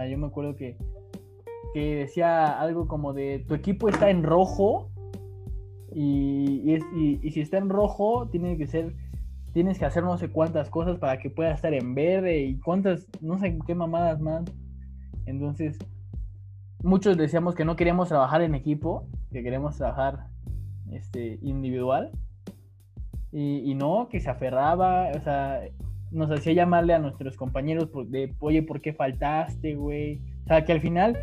yo me acuerdo que, que decía algo como de tu equipo está en rojo y, y, si está en rojo tiene que ser tienes que hacer no sé cuántas cosas para que pueda estar en verde y cuántas no sé qué mamadas más entonces muchos decíamos que no queríamos trabajar en equipo que queremos trabajar este individual y, no que se aferraba o sea nos hacía llamarle a nuestros compañeros de, oye, ¿por qué faltaste, güey? O sea, que al final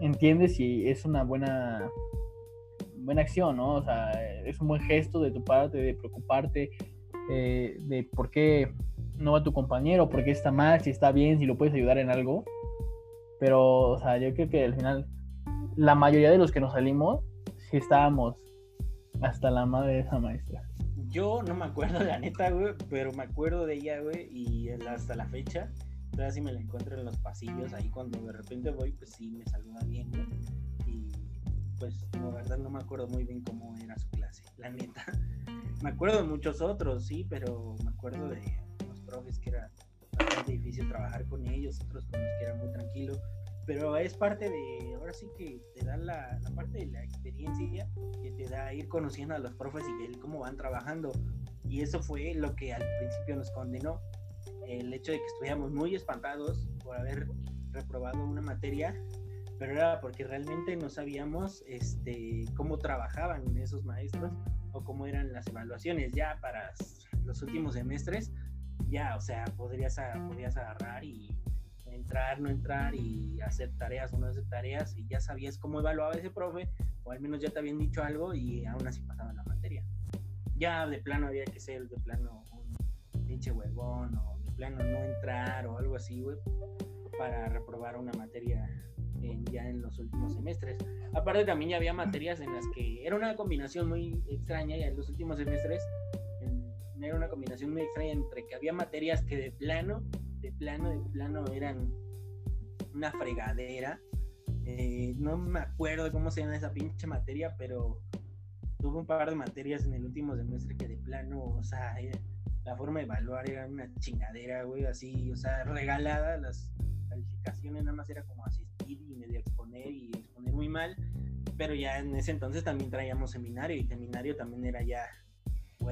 entiendes si es una buena, buena acción, ¿no? O sea, es un buen gesto de tu parte de preocuparte eh, de por qué no va tu compañero, por qué está mal, si está bien, si lo puedes ayudar en algo. Pero, o sea, yo creo que al final la mayoría de los que nos salimos, sí estábamos hasta la madre de esa maestra. Yo no me acuerdo, la neta, güey, pero me acuerdo de ella, güey, y hasta la fecha, todavía si me la encuentro en los pasillos, ahí cuando de repente voy, pues sí, me saluda bien, güey. Pues, la verdad, no me acuerdo muy bien cómo era su clase, la neta. <laughs> Me acuerdo de muchos otros, sí, pero me acuerdo de los profes que era bastante difícil trabajar con ellos, otros con los que era muy tranquilo pero es parte de, ahora sí que te da la, parte de la experiencia que te da ir conociendo a los profes y cómo van trabajando. Y eso fue lo que al principio nos condenó, el hecho de que estuviéramos muy espantados por haber reprobado una materia, pero era porque realmente no sabíamos este, cómo trabajaban esos maestros o cómo eran las evaluaciones. Ya para los últimos semestres, ya, o sea, podrías, podrías agarrar y entrar, no entrar y hacer tareas o no hacer tareas y ya sabías cómo evaluaba ese profe o al menos ya te habían dicho algo y aún así pasaba la materia. Ya de plano había que ser de plano un pinche huevón o de plano no entrar o algo así, güey, para reprobar una materia ya en los últimos semestres. Aparte también ya había materias en las que era una combinación muy extraña ya en los últimos semestres era una combinación muy extraña entre que había materias que de plano de plano, de plano eran una fregadera. Eh, no me acuerdo cómo se llama esa pinche materia, pero tuve un par de materias en el último semestre que de plano, o sea, eh, la forma de evaluar era una chingadera, güey, así, o sea, regalada, las calificaciones nada más era como asistir y medio exponer y exponer muy mal, pero ya en ese entonces también traíamos seminario y seminario también era ya...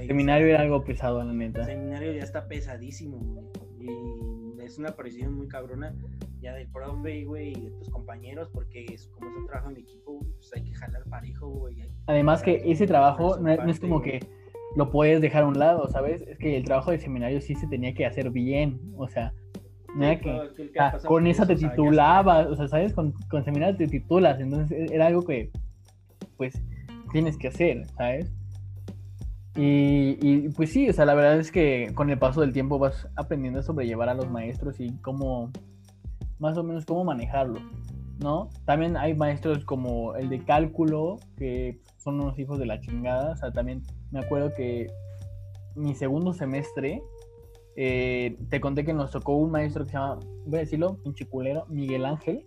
seminario era algo pesado, la neta. Seminario ya está pesadísimo, güey. Y es una aparición muy cabrona ya del profe, güey, y de tus compañeros, porque es, como es un trabajo en equipo, pues hay que jalar parejo, güey. Además que ese trabajo no, es como que lo puedes dejar a un lado, ¿sabes? Es que el trabajo de seminario sí se tenía que hacer bien, o sea, que, con esa te titulabas, o sea, ¿sabes? Con, con seminario te titulas, entonces e, era algo que, pues, tienes que hacer, ¿sabes? Y, y, pues sí, o sea, la verdad es que con el paso del tiempo vas aprendiendo a sobrellevar a los maestros y cómo, más o menos cómo manejarlos, ¿no? También hay maestros como el de cálculo, que son unos hijos de la chingada, o sea, también me acuerdo que mi segundo semestre, eh, te conté que nos tocó un maestro que se llama, voy a decirlo, pinche culero, Miguel Ángel,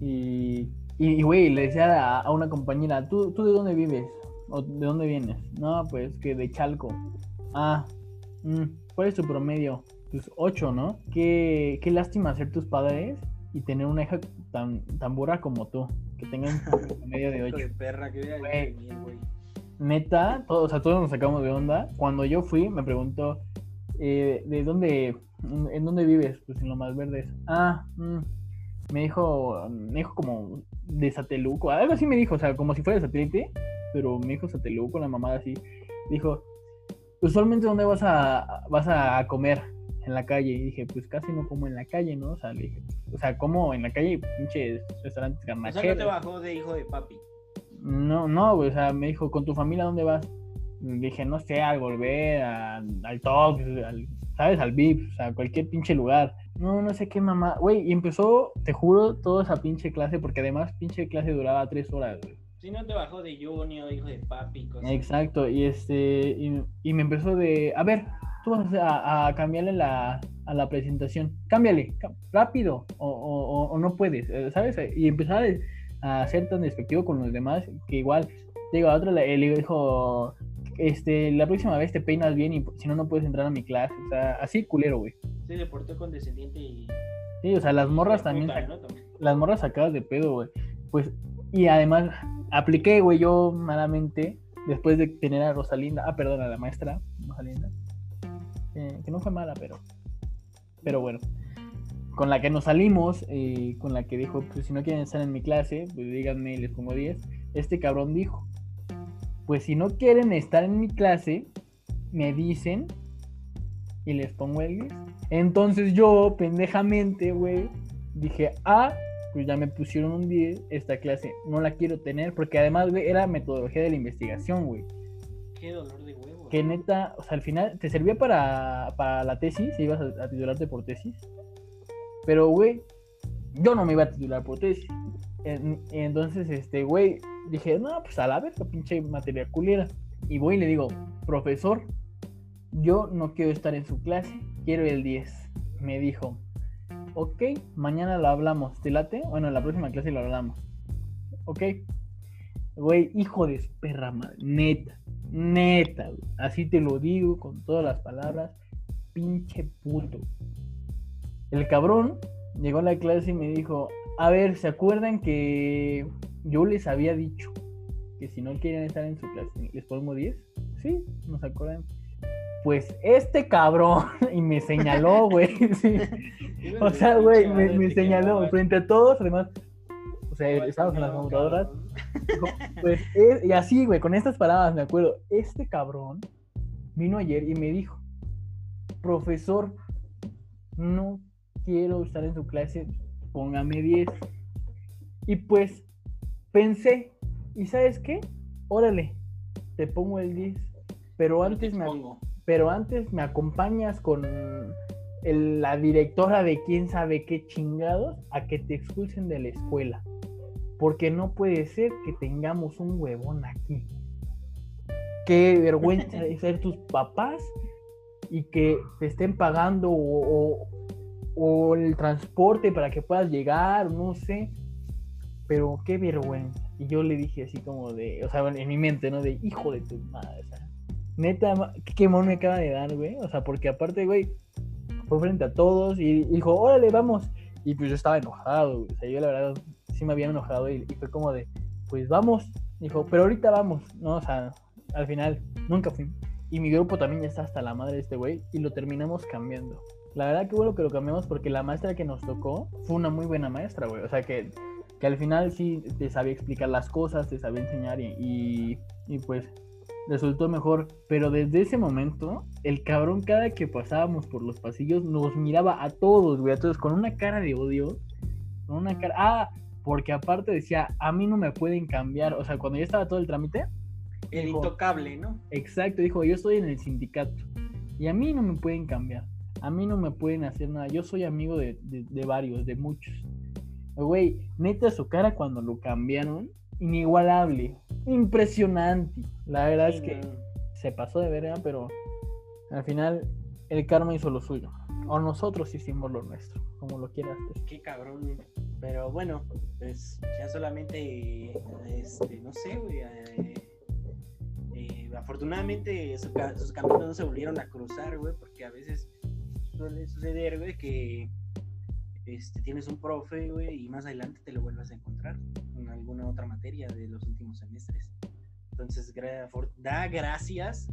y, y, güey, le decía a, a una compañera, ¿Tú, ¿tú de dónde vives? ¿O de dónde vienes? No, pues que de Chalco. Ah, mm, ¿cuál es tu promedio? Pues 8, ¿no? Qué, qué lástima ser tus padres y tener una hija tan, tan burra como tú. Que tenga un promedio de <laughs> 8. de perra, que Güey. güey. Neta, todos, o sea, todos nos sacamos de onda. Cuando yo fui, me preguntó, eh, ¿de dónde, en dónde vives? Pues en lo más verdes. Ah, mm, me dijo, me dijo como de Sateluco, algo así me dijo, o sea, como si fuera de satélite, pero me dijo Sateluco, la mamada así. Dijo, usualmente ¿dónde vas a, vas a comer? En la calle. Y dije, pues casi no como en la calle, ¿no? O sea, le dije, o sea, como en la calle, pinches restaurantes O sea, no garnacheros. te bajó de hijo de papi. No, no, güey, o sea, me dijo, ¿con tu familia dónde vas? Dije, no sé, al volver, a- al Tox, al, ¿sabes? Al VIP, o sea, cualquier pinche lugar. No, no sé qué mamá. Güey, y empezó, te juro, toda esa pinche clase, porque además pinche clase duraba tres horas, güey. Si no te bajó de Junior, hijo de papi, cosas. Exacto, y este, y, y me empezó de, a ver, tú vas a, a cambiarle la, a la presentación, cámbiale, cá- rápido, o, o- o- o no puedes, eh, ¿sabes? Y empezó a, ser tan despectivo con los demás que igual, digo, a otro le, le dijo, este, la próxima vez te peinas bien y si no, no puedes entrar a mi clase, o sea, así culero, güey. Se le portó condescendiente y. Sí, o sea, las morras y también, puta, sac- ¿no? También. las morras sacadas de pedo, güey. Pues, y además, apliqué, güey, yo malamente, después de tener a Rosalinda, ah, perdón, a la maestra, Rosalinda, eh, que no fue mala, pero, pero bueno, con la que nos salimos, eh, con la que dijo, pues si no quieren estar en mi clase, pues díganme y les pongo 10, este cabrón dijo, pues si no quieren estar en mi clase, me dicen y les pongo el 10. Entonces yo, pendejamente, güey, dije, ah, pues ya me pusieron un 10, esta clase no la quiero tener, porque además, güey, era metodología de la investigación, güey. Qué dolor de huevo. Que neta, o sea, al final te servía para, para la tesis, si ibas a, a titularte por tesis. Pero, güey, yo no me iba a titular por tesis. En- entonces, este, güey, dije, no, pues a la verga, pinche materia culera. Y voy y le digo, profesor, yo no quiero estar en su clase, quiero el 10. Me dijo, ok, mañana lo hablamos, ¿te late? Bueno, en la próxima clase lo hablamos. Ok. Güey, hijo de perra madre, neta, neta, así te lo digo con todas las palabras, pinche puto. El cabrón llegó a la clase y me dijo, a ver, ¿se acuerdan que yo les había dicho que si no quieren estar en su clase, les pongo 10? Sí, nos acuerdan. Pues este cabrón, <laughs> y me señaló, güey. <laughs> sí. O sea, güey, me, señaló frente a todos, además. O sea, estábamos en las computadoras. Pues, es- y así, güey, con estas palabras me acuerdo. Este cabrón vino ayer y me dijo, profesor, no quiero estar en su clase, póngame 10. Y pues pensé, ¿y sabes qué? Órale, te pongo el 10. Pero Te antes me, pero antes me acompañas con el- la directora de quién sabe qué chingados a que te expulsen de la escuela. Porque no puede ser que tengamos un huevón aquí. Qué vergüenza <laughs> de ser tus papás y que te estén pagando o, o- o el transporte para que puedas llegar, no sé. Pero qué vergüenza. Y yo le dije así como de, o sea, en mi mente, ¿no? De hijo de tu madre. o sea, neta, qué quemón me acaba de dar, güey. O sea, porque aparte, güey, fue frente a todos y dijo, órale, vamos. Y pues yo estaba enojado, güey. O sea, yo la verdad sí me había enojado y, y fue como de, pues vamos. Dijo, pero ahorita vamos, ¿no? O sea, al final nunca fui. Y mi grupo también ya está hasta la madre de este güey y lo terminamos cambiando. La verdad que bueno que lo cambiamos porque la maestra que nos tocó fue una muy buena maestra, güey. O sea, que, que al final sí te sabía explicar las cosas, te sabía enseñar y, y, y pues resultó mejor. Pero desde ese momento, el cabrón cada que pasábamos por los pasillos nos miraba a todos, güey, a todos con una cara de odio. Con una cara... Ah, porque aparte decía, a mí no me pueden cambiar. O sea, cuando ya estaba todo el trámite, El dijo, intocable, ¿no? Exacto, dijo, yo estoy en el sindicato y a mí no me pueden cambiar, a mí no me pueden hacer nada, yo soy amigo de, de- de varios, de muchos. Güey, neta su cara cuando lo cambiaron, inigualable, impresionante. La verdad es que no. se pasó de verga, pero al final el karma hizo lo suyo. O nosotros hicimos lo nuestro, como lo quieras. Qué cabrón. Pero bueno, pues ya solamente, este, no sé, güey. eh, eh, afortunadamente su ca- sus caminos no se volvieron a cruzar, güey, porque a veces suele suceder, güey, que este, tienes un profe, güey, y más adelante te lo vuelvas a encontrar en alguna otra materia de los últimos semestres. Entonces, gra- da gracias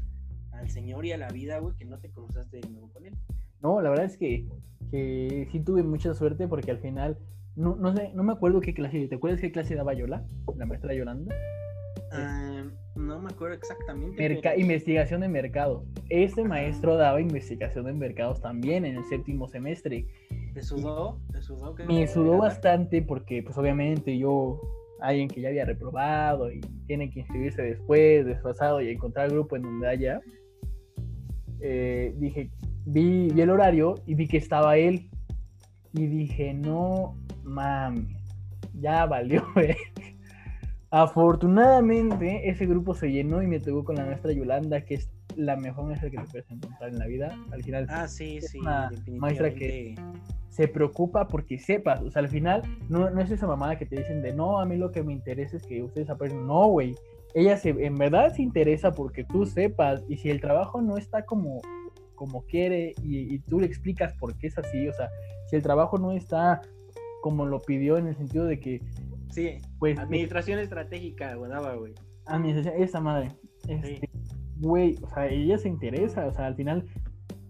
al Señor y a la vida, güey, que no te cruzaste de nuevo con él. No, la verdad es que, que sí tuve mucha suerte porque al final, no, no sé, no me acuerdo qué clase, ¿te acuerdas qué clase daba Yola? La maestra Yolanda. Ah, no me acuerdo exactamente. Merca- pero- investigación de mercados. Este maestro daba investigación de mercados también en el séptimo semestre. ¿Te sudó? ¿Te sudó? ¿Qué- Me sudó bastante porque, pues obviamente yo, alguien que ya había reprobado y tiene que inscribirse después, desfasado y encontrar grupo en donde haya, eh, dije, vi, vi el horario y vi que estaba él. Y dije, no mames, ya valió. <laughs> güey". Afortunadamente, ese grupo se llenó y me tocó con la maestra Yolanda, que es la mejor maestra que te puedes encontrar en la vida. Al final, Ah, sí, sí, una maestra definitivamente. se preocupa porque sepas. O sea, al final no, no es esa mamada que te dicen de no, a mí lo que me interesa es que ustedes aprendan. No, güey. Ella se, en verdad se interesa porque tú sepas. Y si el trabajo no está como, como quiere y, y tú le explicas por qué es así, o sea, si el trabajo no está como lo pidió en el sentido de que, Sí, pues, administración estratégica, güey, administración, esa madre, este, güey, o sea, ella se interesa, o sea, al final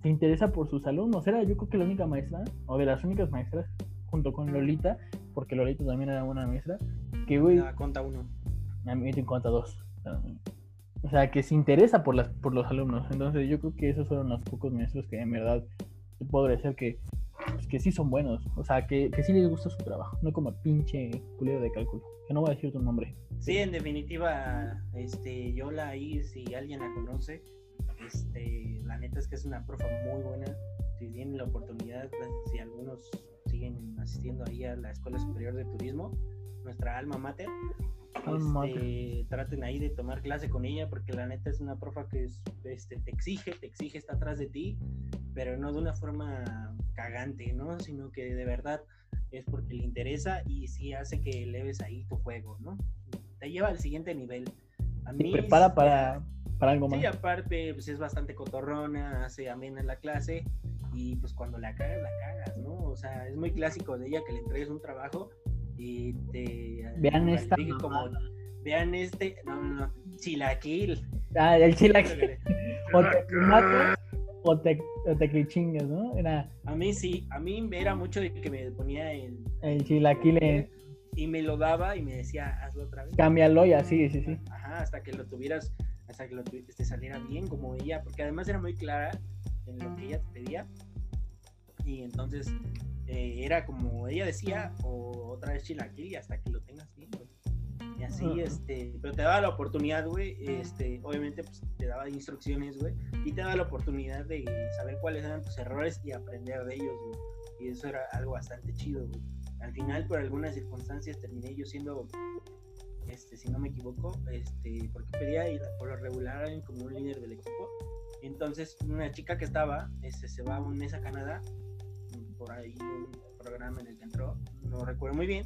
se interesa por sus alumnos. Era yo creo que la única maestra, o de las únicas maestras, junto con Lolita, porque Lolita también era una maestra, que, güey, Ah, conta uno. a mí me cuenta dos. O sea, que se interesa por, las, por los alumnos. Entonces, yo creo que esos fueron los pocos maestros que en verdad puedo decir que, que sí son buenos. O sea, que, que sí les gusta su trabajo. No como pinche culero de cálculo. Que no voy a decir tu nombre. Sí, en definitiva, este, yo la ahí, si alguien la conoce, este, la neta es que es una profa muy buena. Si tienen la oportunidad, si algunos siguen asistiendo ahí a la Escuela Superior de Turismo, nuestra alma mater, este, traten ahí de tomar clase con ella porque la neta es una profa que es, este, te exige, te exige, está atrás de ti, pero no de una forma cagante, ¿no? Sino que de verdad es porque le interesa y sí hace que eleves ahí tu juego, ¿no? Te lleva al siguiente nivel. A Te mí, prepara este, para, para algo más. Sí, aparte, pues es bastante cotorrona, hace amena la clase y pues cuando la cagas, la cagas, ¿no? O sea, es muy clásico de ella que le entregues un trabajo y te... Vean esta como, vean este, no, no, no, chilaquil. Ah, el chilaquil. <laughs> o te matas o te, o te chingas, ¿no? Era A mí sí, a mí era mucho de que me ponía el... el chilaquil. Y me lo daba y me decía, hazlo otra vez. Cámbialo y así, sí, sí. Ajá, hasta que lo tuvieras, hasta que lo tu- te saliera bien como ella, porque además era muy clara en lo que ella te pedía. Y entonces eh, era como ella decía, o otra vez chilaquil y hasta que lo tengas bien, güey. Y así, Ujú. este, pero te daba la oportunidad, güey, este, obviamente pues te daba instrucciones, güey, y te daba la oportunidad de saber cuáles eran tus errores y aprender de ellos, güey. Y eso era algo bastante chido, güey. Al final, por algunas circunstancias, terminé yo siendo este, si no me equivoco, este, porque pedía ir por lo regular a alguien como un líder del equipo. Entonces, una chica que estaba, este, se va a un mes a Canadá, por ahí un programa en el que entró, no recuerdo muy bien.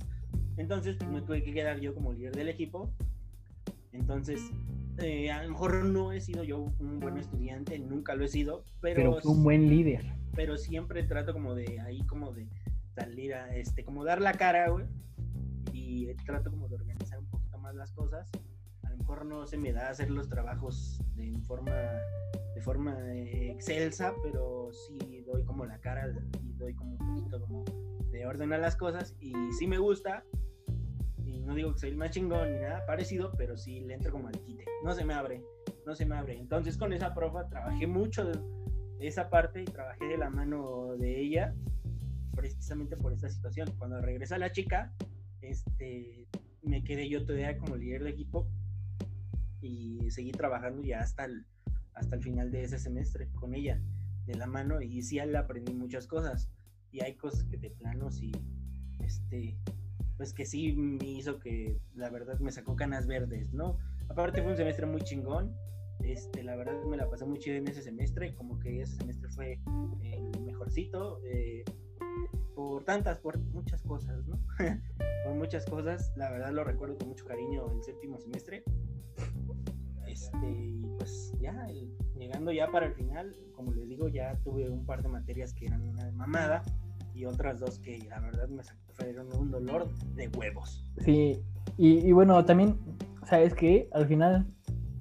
Entonces, pues, me tuve que quedar yo como líder del equipo. Entonces, eh, a lo mejor no he sido yo un buen estudiante, nunca lo he sido, pero, Pero fue un buen líder. pero siempre trato como de ahí como de salir a este como dar la cara güey y trato como de organizar un poquito más las cosas a lo mejor no se me da hacer los trabajos de forma de forma eh, excelsa pero sí doy como la cara y doy como un poquito como de orden a las cosas y sí me gusta y no digo que soy el más chingón ni nada parecido pero sí le entro como al quite no se me abre no se me abre entonces con esa profa trabajé mucho de- esa parte y trabajé de la mano de ella precisamente por esta situación. Cuando regresa la chica, este, me quedé yo todavía como líder de equipo y seguí trabajando ya hasta el, hasta el final de ese semestre con ella de la mano y sí le aprendí muchas cosas. Y hay cosas que de plano sí este pues que sí me hizo que la verdad me sacó canas verdes no aparte fue un semestre muy chingón. Este la verdad me la pasé muy chido en ese semestre como que ese semestre fue el mejorcito eh, por tantas por muchas cosas no <laughs> por muchas cosas. La verdad lo recuerdo con mucho cariño el séptimo semestre. Este, y pues ya, llegando ya para el final, como les digo, ya tuve un par de materias que eran una de mamada y otras dos que la verdad me fueron un dolor de huevos. Sí, y, bueno, también, ¿sabes que Al final,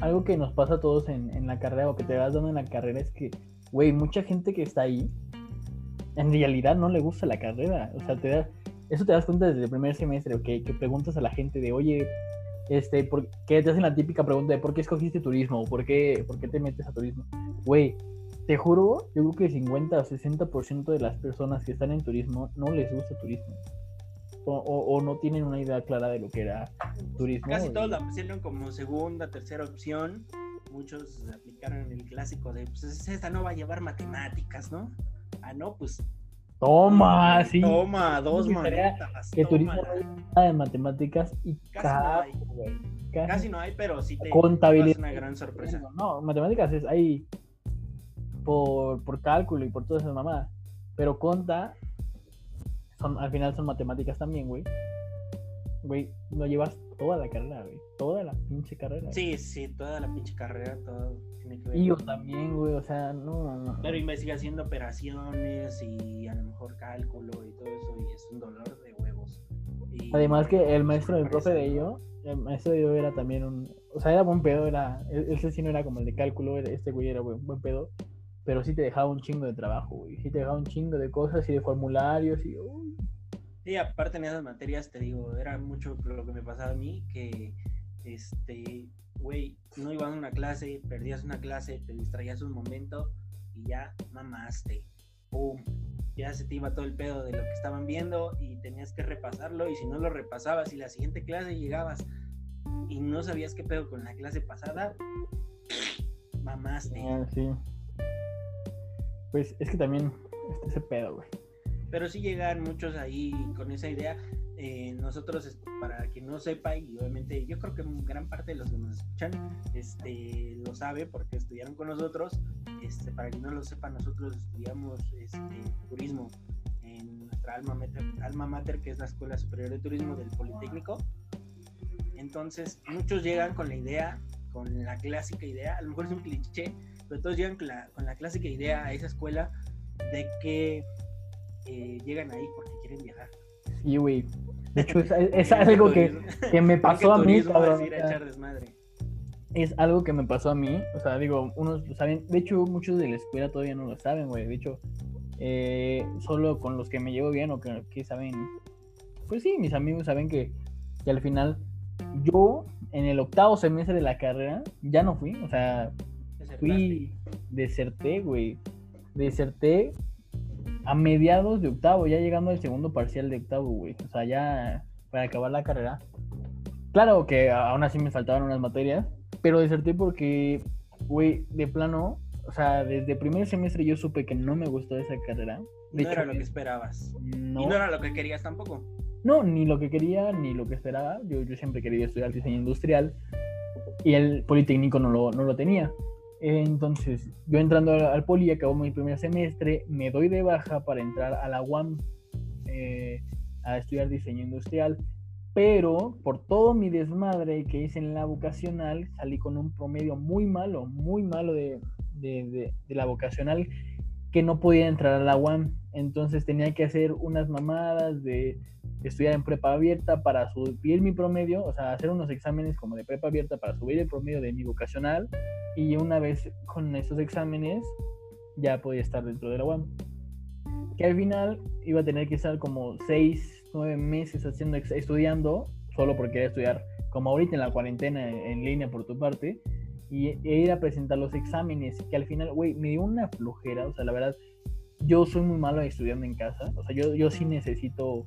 algo que nos pasa a todos en, en la carrera o que te vas dando en la carrera es que, güey, mucha gente que está ahí, en realidad no le gusta la carrera. O sea, te da, eso te das cuenta desde el primer semestre, ¿ok? Que preguntas a la gente de, oye, este, que te hacen la típica pregunta de por qué escogiste turismo o por qué, por qué te metes a turismo. Güey, te juro, yo creo que el 50 o 60% de las personas que están en turismo no les gusta turismo. O, o, no tienen una idea clara de lo que era turismo. Casi todos la pusieron como segunda, tercera opción. Muchos aplicaron el clásico de, pues esta no va a llevar matemáticas, ¿no? Ah, no, pues Toma, sí. Toma, dos maletas. Que turismo no hay matemáticas y casi no hay. Casi, no hay, pero sí te contabilidad. Es una gran sorpresa. No, matemáticas es ahí por, por cálculo y por todas esas mamadas. Pero conta, son, al final son matemáticas también, güey. Güey, no llevas toda la carrera, güey. Toda la pinche carrera. Sí, sí, toda la pinche carrera, todo y yo también, güey, o sea, no, Pero investigación de operaciones y a lo mejor cálculo y todo eso, y es un dolor de huevos. Además que el maestro del profe de ello, el maestro de ello era también un, o sea, era buen pedo, era, ese sí no era como el de cálculo, este güey era buen, buen pedo, pero sí te dejaba un chingo de trabajo, güey, sí te dejaba un chingo de cosas y de formularios y... Sí, aparte en esas materias, te digo, era mucho lo que me pasaba a mí, que, este, güey, no ibas a una clase, perdías una clase, te distraías un momento y ya mamaste. ¡Pum! Ya se te iba todo el pedo de lo que estaban viendo y tenías que repasarlo y si no lo repasabas y la siguiente clase llegabas y no sabías qué pedo con la clase pasada, mamaste. Ah, sí. Pues es que también este ese pedo, güey. Pero sí llegan muchos ahí con esa idea. Eh, nosotros, para quien no sepa, y obviamente yo creo que gran parte de los que nos escuchan este, lo sabe porque estudiaron con nosotros. Este, para quien no lo sepa, nosotros estudiamos este, turismo en nuestra alma mater, alma mater, que es la Escuela Superior de Turismo del Politécnico. Entonces, muchos llegan con la idea, con la clásica idea, a lo mejor es un cliché, pero todos llegan con la, con la clásica idea a esa escuela de que eh, llegan ahí porque quieren viajar. Sí, güey. De hecho, es, <laughs> algo que, que, me pasó a mí, cabrón. Es algo que me pasó a mí. O sea, digo, unos saben. De hecho, muchos de la escuela todavía no lo saben, güey. De hecho, eh, solo con los que me llevo bien o que, que, saben. Pues sí, mis amigos saben que, que al final yo en el octavo semestre de la carrera ya no fui. O sea, fui. Deserté, güey. Deserté a mediados de octavo, ya llegando al segundo parcial de octavo, güey. O sea, ya para acabar la carrera. Claro que aún así me faltaban unas materias, pero deserté porque, güey, de plano, o sea, desde primer semestre yo supe que no me gustó esa carrera. no era lo que esperabas. No. Y no era lo que querías tampoco. No, ni lo que quería, ni lo que esperaba. Yo, yo siempre quería estudiar diseño industrial y el Politécnico no lo, no lo tenía. Entonces, yo entrando al, poli, acabo mi primer semestre, me doy de baja para entrar a la UAM eh, a estudiar diseño industrial, pero por todo mi desmadre que hice en la vocacional, salí con un promedio muy malo, muy malo de, de la vocacional, que no podía entrar a la UAM. Entonces tenía que hacer unas mamadas de estudiar en prepa abierta para subir mi promedio, o sea, hacer unos exámenes como de prepa abierta para subir el promedio de mi vocacional y una vez con esos exámenes ya podía estar dentro de la UAM. Que al final iba a tener que estar como 6, 9 meses haciendo, estudiando, solo porque quería estudiar como ahorita en la cuarentena en línea por tu parte, y e ir a presentar los exámenes, que al final, güey, me dio una flojera, o sea, la verdad, yo soy muy malo estudiando en casa, o sea, yo, yo sí necesito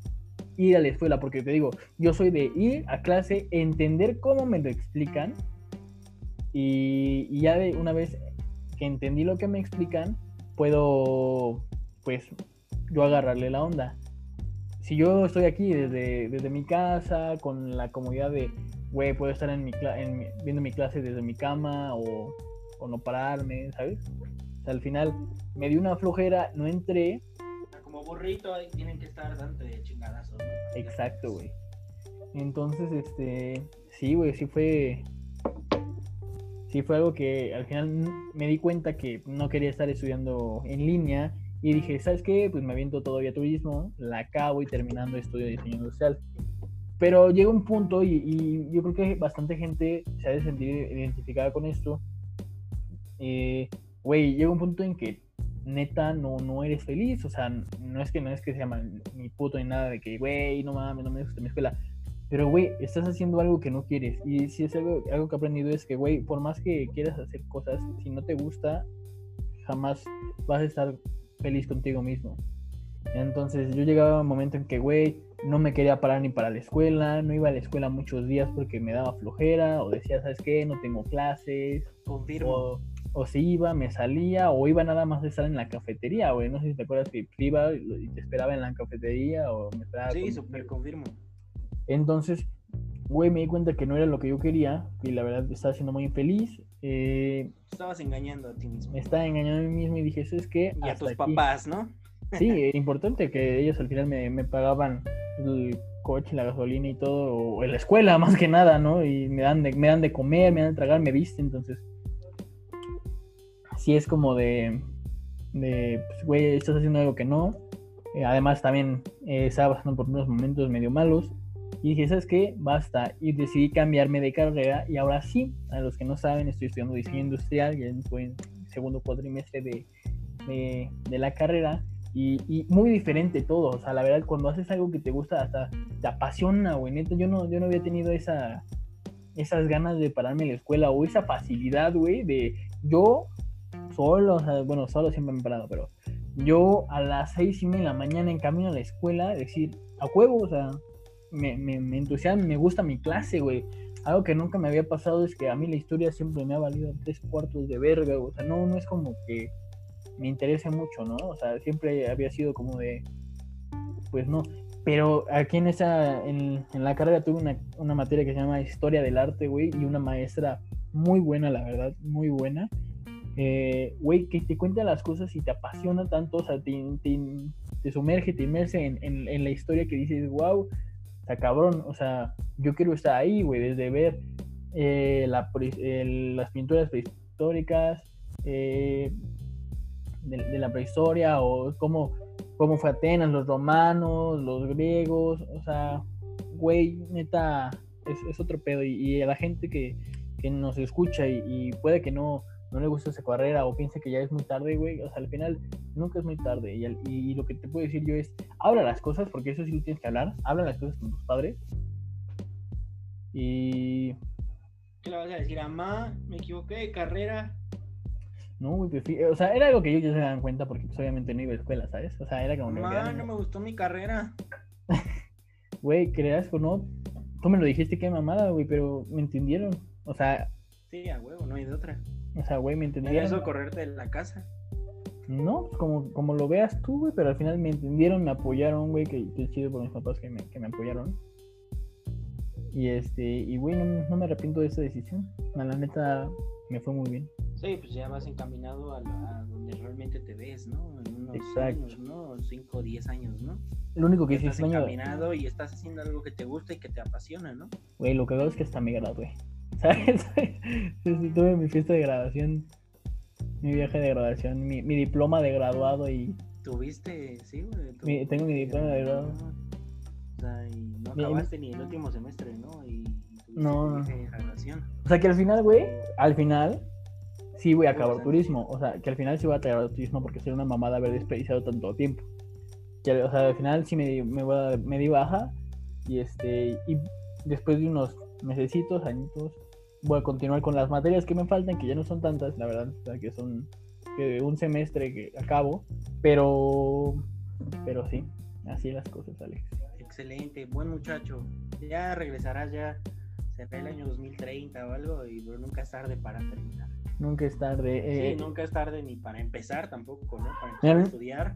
ir a la escuela, porque te digo, yo soy de ir a clase, entender cómo me lo explican Y, y ya de una vez que entendí lo que me explican, puedo, pues, yo agarrarle la onda. Si yo estoy aquí desde, desde mi casa, con la comodidad de, güey, puedo estar en mi, en viendo mi clase desde mi cama o, o no pararme, ¿sabes? O sea, al final me dio una flojera, no entré. Como burrito ahí tienen que estar dando ¿no? Exacto, güey. Entonces, este, sí, güey, sí fue, sí fue algo que al final me di cuenta que no quería estar estudiando en línea y dije, ¿sabes qué? Pues me aviento todavía turismo, la acabo y terminando estudio de diseño industrial. Pero llega un punto y, y yo creo que bastante gente se ha de sentir identificada con esto. Eh, Güey, llega un punto en que neta no, no eres feliz. O sea, no es que no es que se llama ni puto ni nada de que, güey, no mames, no me gusta mi escuela. Pero, güey, estás haciendo algo que no quieres. Y si es algo, algo que he aprendido es que, güey, por más que quieras hacer cosas, si no te gusta, jamás vas a estar feliz contigo mismo. Entonces yo llegaba a un momento en que, güey, no me quería parar ni para la escuela, no iba a la escuela muchos días porque me daba flojera, o decía, ¿sabes qué? No tengo clases, Confirmo. o, o si iba, me salía, o iba nada más a estar en la cafetería, güey. No sé si te acuerdas que iba y te esperaba en la cafetería o me esperaba. Sí, con- súper confirmo. Entonces, güey, me di cuenta que no era lo que yo quería y la verdad estaba siendo muy infeliz. Eh, Estabas engañando a ti mismo. me estaba engañando a mí mismo y dije, ¿eso es que Y a tus papás, ¿no? Sí, <laughs> es importante que ellos al final me, me pagaban el coche, la gasolina y todo, o en la escuela <laughs> más que nada, ¿no? Y me dan de, me dan de comer, me dan de tragar, me visten, entonces. Sí es como de, pues, güey, estás haciendo algo que no. Eh, además también eh, estaba pasando por unos momentos medio malos. Y dije, ¿sabes qué? Basta. Y decidí cambiarme de carrera. Y ahora sí, a los que no saben, estoy estudiando diseño industrial. Ya estoy en segundo cuatrimestre de, de, la carrera. Y, y muy diferente todo. O sea, la verdad, cuando haces algo que te gusta, hasta te apasiona, güey. Neta, yo no, yo no había tenido esa, esas ganas de pararme en la escuela o esa facilidad, güey, de yo solo, o sea, bueno, solo siempre me he parado, pero yo a las seis y media de la mañana en camino a la escuela, decir, a huevo, o sea, me, me, me entusiasma, me gusta mi clase, güey. Algo que nunca me había pasado es que a mí la historia siempre me ha valido tres cuartos de verga, o sea, no, no es como que me interese mucho, ¿no? O sea, siempre había sido como de, pues no. Pero aquí en esa, en, en la carrera tuve una, una materia que se llama Historia del Arte, güey, y una maestra muy buena, la verdad, muy buena. Eh, güey, que te cuenta las cosas y te apasiona tanto, o sea, te, te, te sumerge, te inmerse en, la historia que dices, wow, está cabrón, o sea, yo quiero estar ahí, güey, desde ver eh, las pinturas prehistóricas, eh, de, la prehistoria, o cómo, cómo fue Atenas, los romanos, los griegos, o sea, güey, neta, es, otro pedo, y, a la gente que, que nos escucha y puede que no no le gusta esa carrera o piensa que ya es muy tarde, güey. O sea, al final nunca es muy tarde. Y, y, y, lo que te puedo decir yo es, habla las cosas, porque eso sí lo tienes que hablar. Habla las cosas con tus padres. Y... ¿Qué le vas a decir? Mamá, me equivoqué de carrera. No, güey, pues, o sea, era algo que ellos ya se dan cuenta porque pues, obviamente no iba a escuela, ¿sabes? O sea, era como... Mamá, no me gustó mi carrera. <laughs> Güey, creas o no, tú me lo dijiste que mamada, güey, pero me entendieron. O sea... Sí, a huevo, no hay de otra. O sea, güey, me entendieron. eso correrte de la casa? No, pues como, como lo veas tú, güey, pero al final me entendieron, me apoyaron, güey, que, que es chido por mis papás que me, que me apoyaron. Y este, y güey, no, no, me arrepiento de esa decisión. A la neta, me fue muy bien. Sí, pues ya vas encaminado a, la, a donde realmente te ves, ¿no? En unos Exacto. años, ¿no? 5 o 10 años, ¿no? Lo único que sí estás extraño. encaminado y estás haciendo algo que te gusta y que te apasiona, ¿no? Güey, lo que hago es que hasta me gradué. <laughs> ¿Sabes? tuve mi fiesta de graduación, mi viaje de graduación, mi, mi diploma de graduado y. ¿Tuviste? Sí, güey. Tu... Mi, tengo mi diploma de graduado. O sea, y no acabaste ni el último semestre, ¿no? Y, no. de graduación. O sea que al final, güey, al final sí voy a acabar turismo. O sea, que al final sí voy a acabar turismo porque sería una mamada haber desperdiciado tanto tiempo. Que, o sea, al final sí me di, me, voy a, me di baja y este y después de unos mesecitos, añitos, voy a continuar con las materias que me faltan, que ya no son tantas, la verdad, o sea, que son que un semestre que acabo, pero pero sí, así las cosas, Alex. Excelente, buen muchacho. Ya regresarás ya será el año 2030 o algo, y pero nunca es tarde para terminar. Nunca es tarde. Sí, eh, nunca es tarde ni para empezar tampoco, ¿no? Para empezar a estudiar,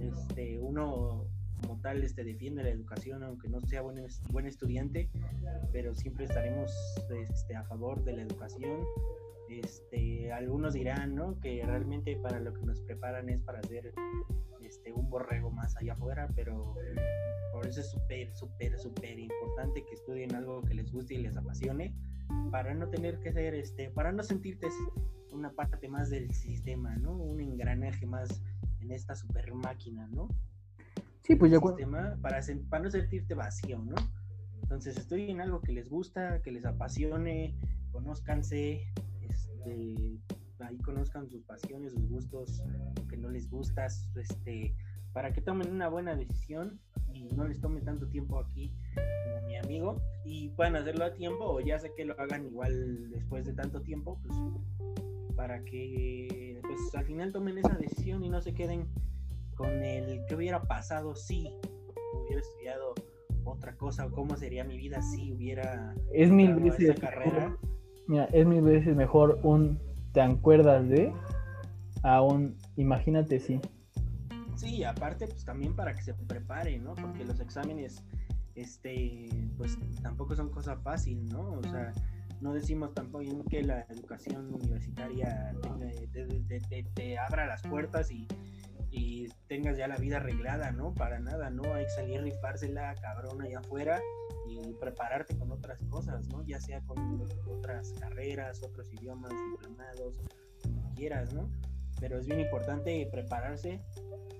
este, uno como tal este, defiende la educación, aunque no sea buen, buen estudiante, pero siempre estaremos este, a favor de la educación. Este, algunos dirán, ¿no? Que realmente para lo que nos preparan es para ser este, un borrego más allá afuera, pero por eso es súper, súper, súper importante que estudien algo que les guste y les apasione, para no tener que ser, este, para no sentirte una parte más del sistema, ¿no? Un engranaje más en esta super máquina, ¿no? Sí, pues cu- sistema para, para no sentirte vacío, ¿no? Entonces estudien algo que les gusta, que les apasione, conózcanse, este, ahí conozcan sus pasiones, sus gustos, lo que no les gusta, este, para que tomen una buena decisión y no les tome tanto tiempo aquí como mi amigo y puedan hacerlo a tiempo o ya sé que lo hagan igual después de tanto tiempo, pues para que pues al final tomen esa decisión y no se queden con el que hubiera pasado si hubiera estudiado otra cosa o cómo sería mi vida si hubiera es mil veces esa carrera. Mira, es mil veces mejor un te acuerdas de a un imagínate si. Sí, aparte, pues también para que se prepare, ¿no? Porque los exámenes, este, pues tampoco son cosa fácil, ¿no? O sea, no decimos tampoco que la educación universitaria te, te- te- te abra las puertas y, y tengas ya la vida arreglada, ¿no? Para nada, ¿no? Hay que salir rifársela cabrón allá afuera y prepararte con otras cosas, ¿no? Ya sea con otras carreras, otros idiomas, diplomados, como quieras, ¿no? Pero es bien importante prepararse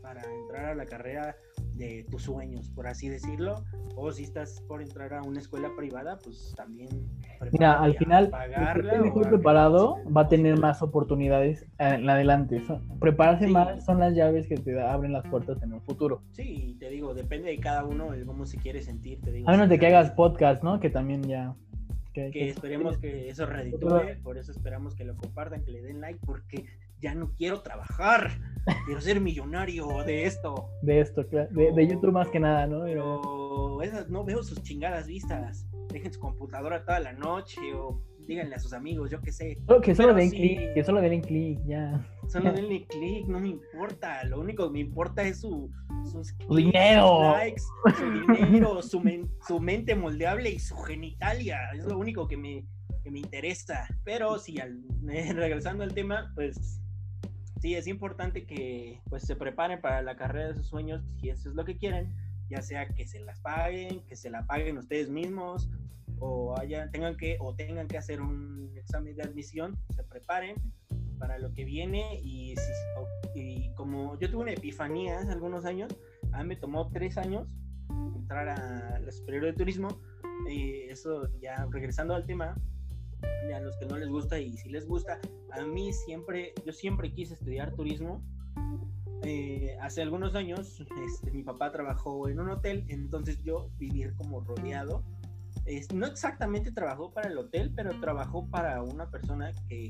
para entrar a la carrera de tus sueños, por así decirlo, o si estás por entrar a una escuela privada, pues también Mira, al final, el que pagarla mejor a- preparado va a tener más oportunidades en adelante. Prepararse Sí. más son las llaves que te da- abren las puertas en el futuro. Sí, te digo, depende de cada uno el cómo se quiere sentir, te digo. A menos de que hagas podcast, ¿no? Que también ya. Que, que que- esperemos que eso reditúe, por eso esperamos que lo compartan, que le den like, porque ya no quiero trabajar, quiero ser millonario de esto. de esto, claro, de, de YouTube más que nada, ¿no? Pero- Pero esas no veo sus chingadas vistas. Dejen su computadora toda la noche o díganle a sus amigos, yo qué sé. Solo- que solo Pero den sí. clic, que solo den clic, ya. Solo <laughs> denle clic, no me importa. Lo único que me importa es su, sus clics, dinero. sus likes, su <laughs> dinero, su, men- su mente moldeable y su genitalia. Es lo único que me, que me interesa. Pero sí, al- <laughs> regresando al tema, pues sí, es importante que pues se preparen para la carrera de sus sueños, si eso es lo que quieren, ya sea que se las paguen, que se la paguen ustedes mismos, o haya, tengan que, o tengan que hacer un examen de admisión, se preparen para lo que viene y, y como yo tuve una epifanía hace algunos años, a mí me tomó tres años entrar a la superior de turismo y eso ya regresando al tema a los que no les gusta y si les gusta a mí siempre yo siempre quise estudiar turismo. Eh, hace algunos años este, mi papá trabajó en un hotel entonces yo vivir como rodeado no exactamente trabajó para el hotel pero trabajó para una persona que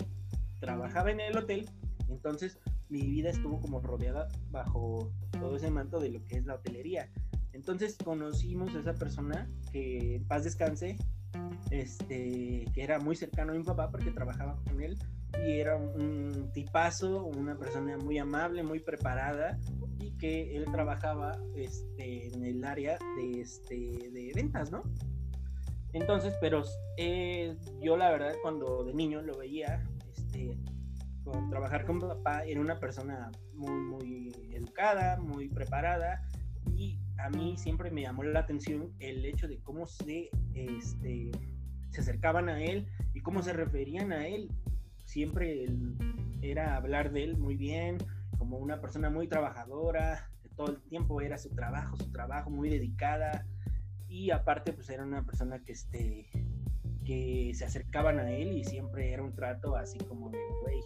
trabajaba en el hotel. Entonces mi vida estuvo como rodeada bajo todo ese manto de lo que es la hotelería. Entonces conocimos a esa persona que en paz descanse este, que era muy cercano a mi papá porque trabajaba con él y era un tipazo, una persona muy amable, muy preparada y que él trabajaba este, en el área de, este, de ventas, ¿no? Entonces, pero eh, yo la verdad cuando de niño lo veía, este, con trabajar con papá, era una persona muy, muy educada, muy preparada y a mí siempre me llamó la atención el hecho de cómo se, este, se acercaban a él y cómo se referían a él. Siempre era hablar de él muy bien, como una persona muy trabajadora, que todo el tiempo era su trabajo, su trabajo muy dedicada y aparte pues era una persona que este que se acercaban a él y siempre era un trato así como de güey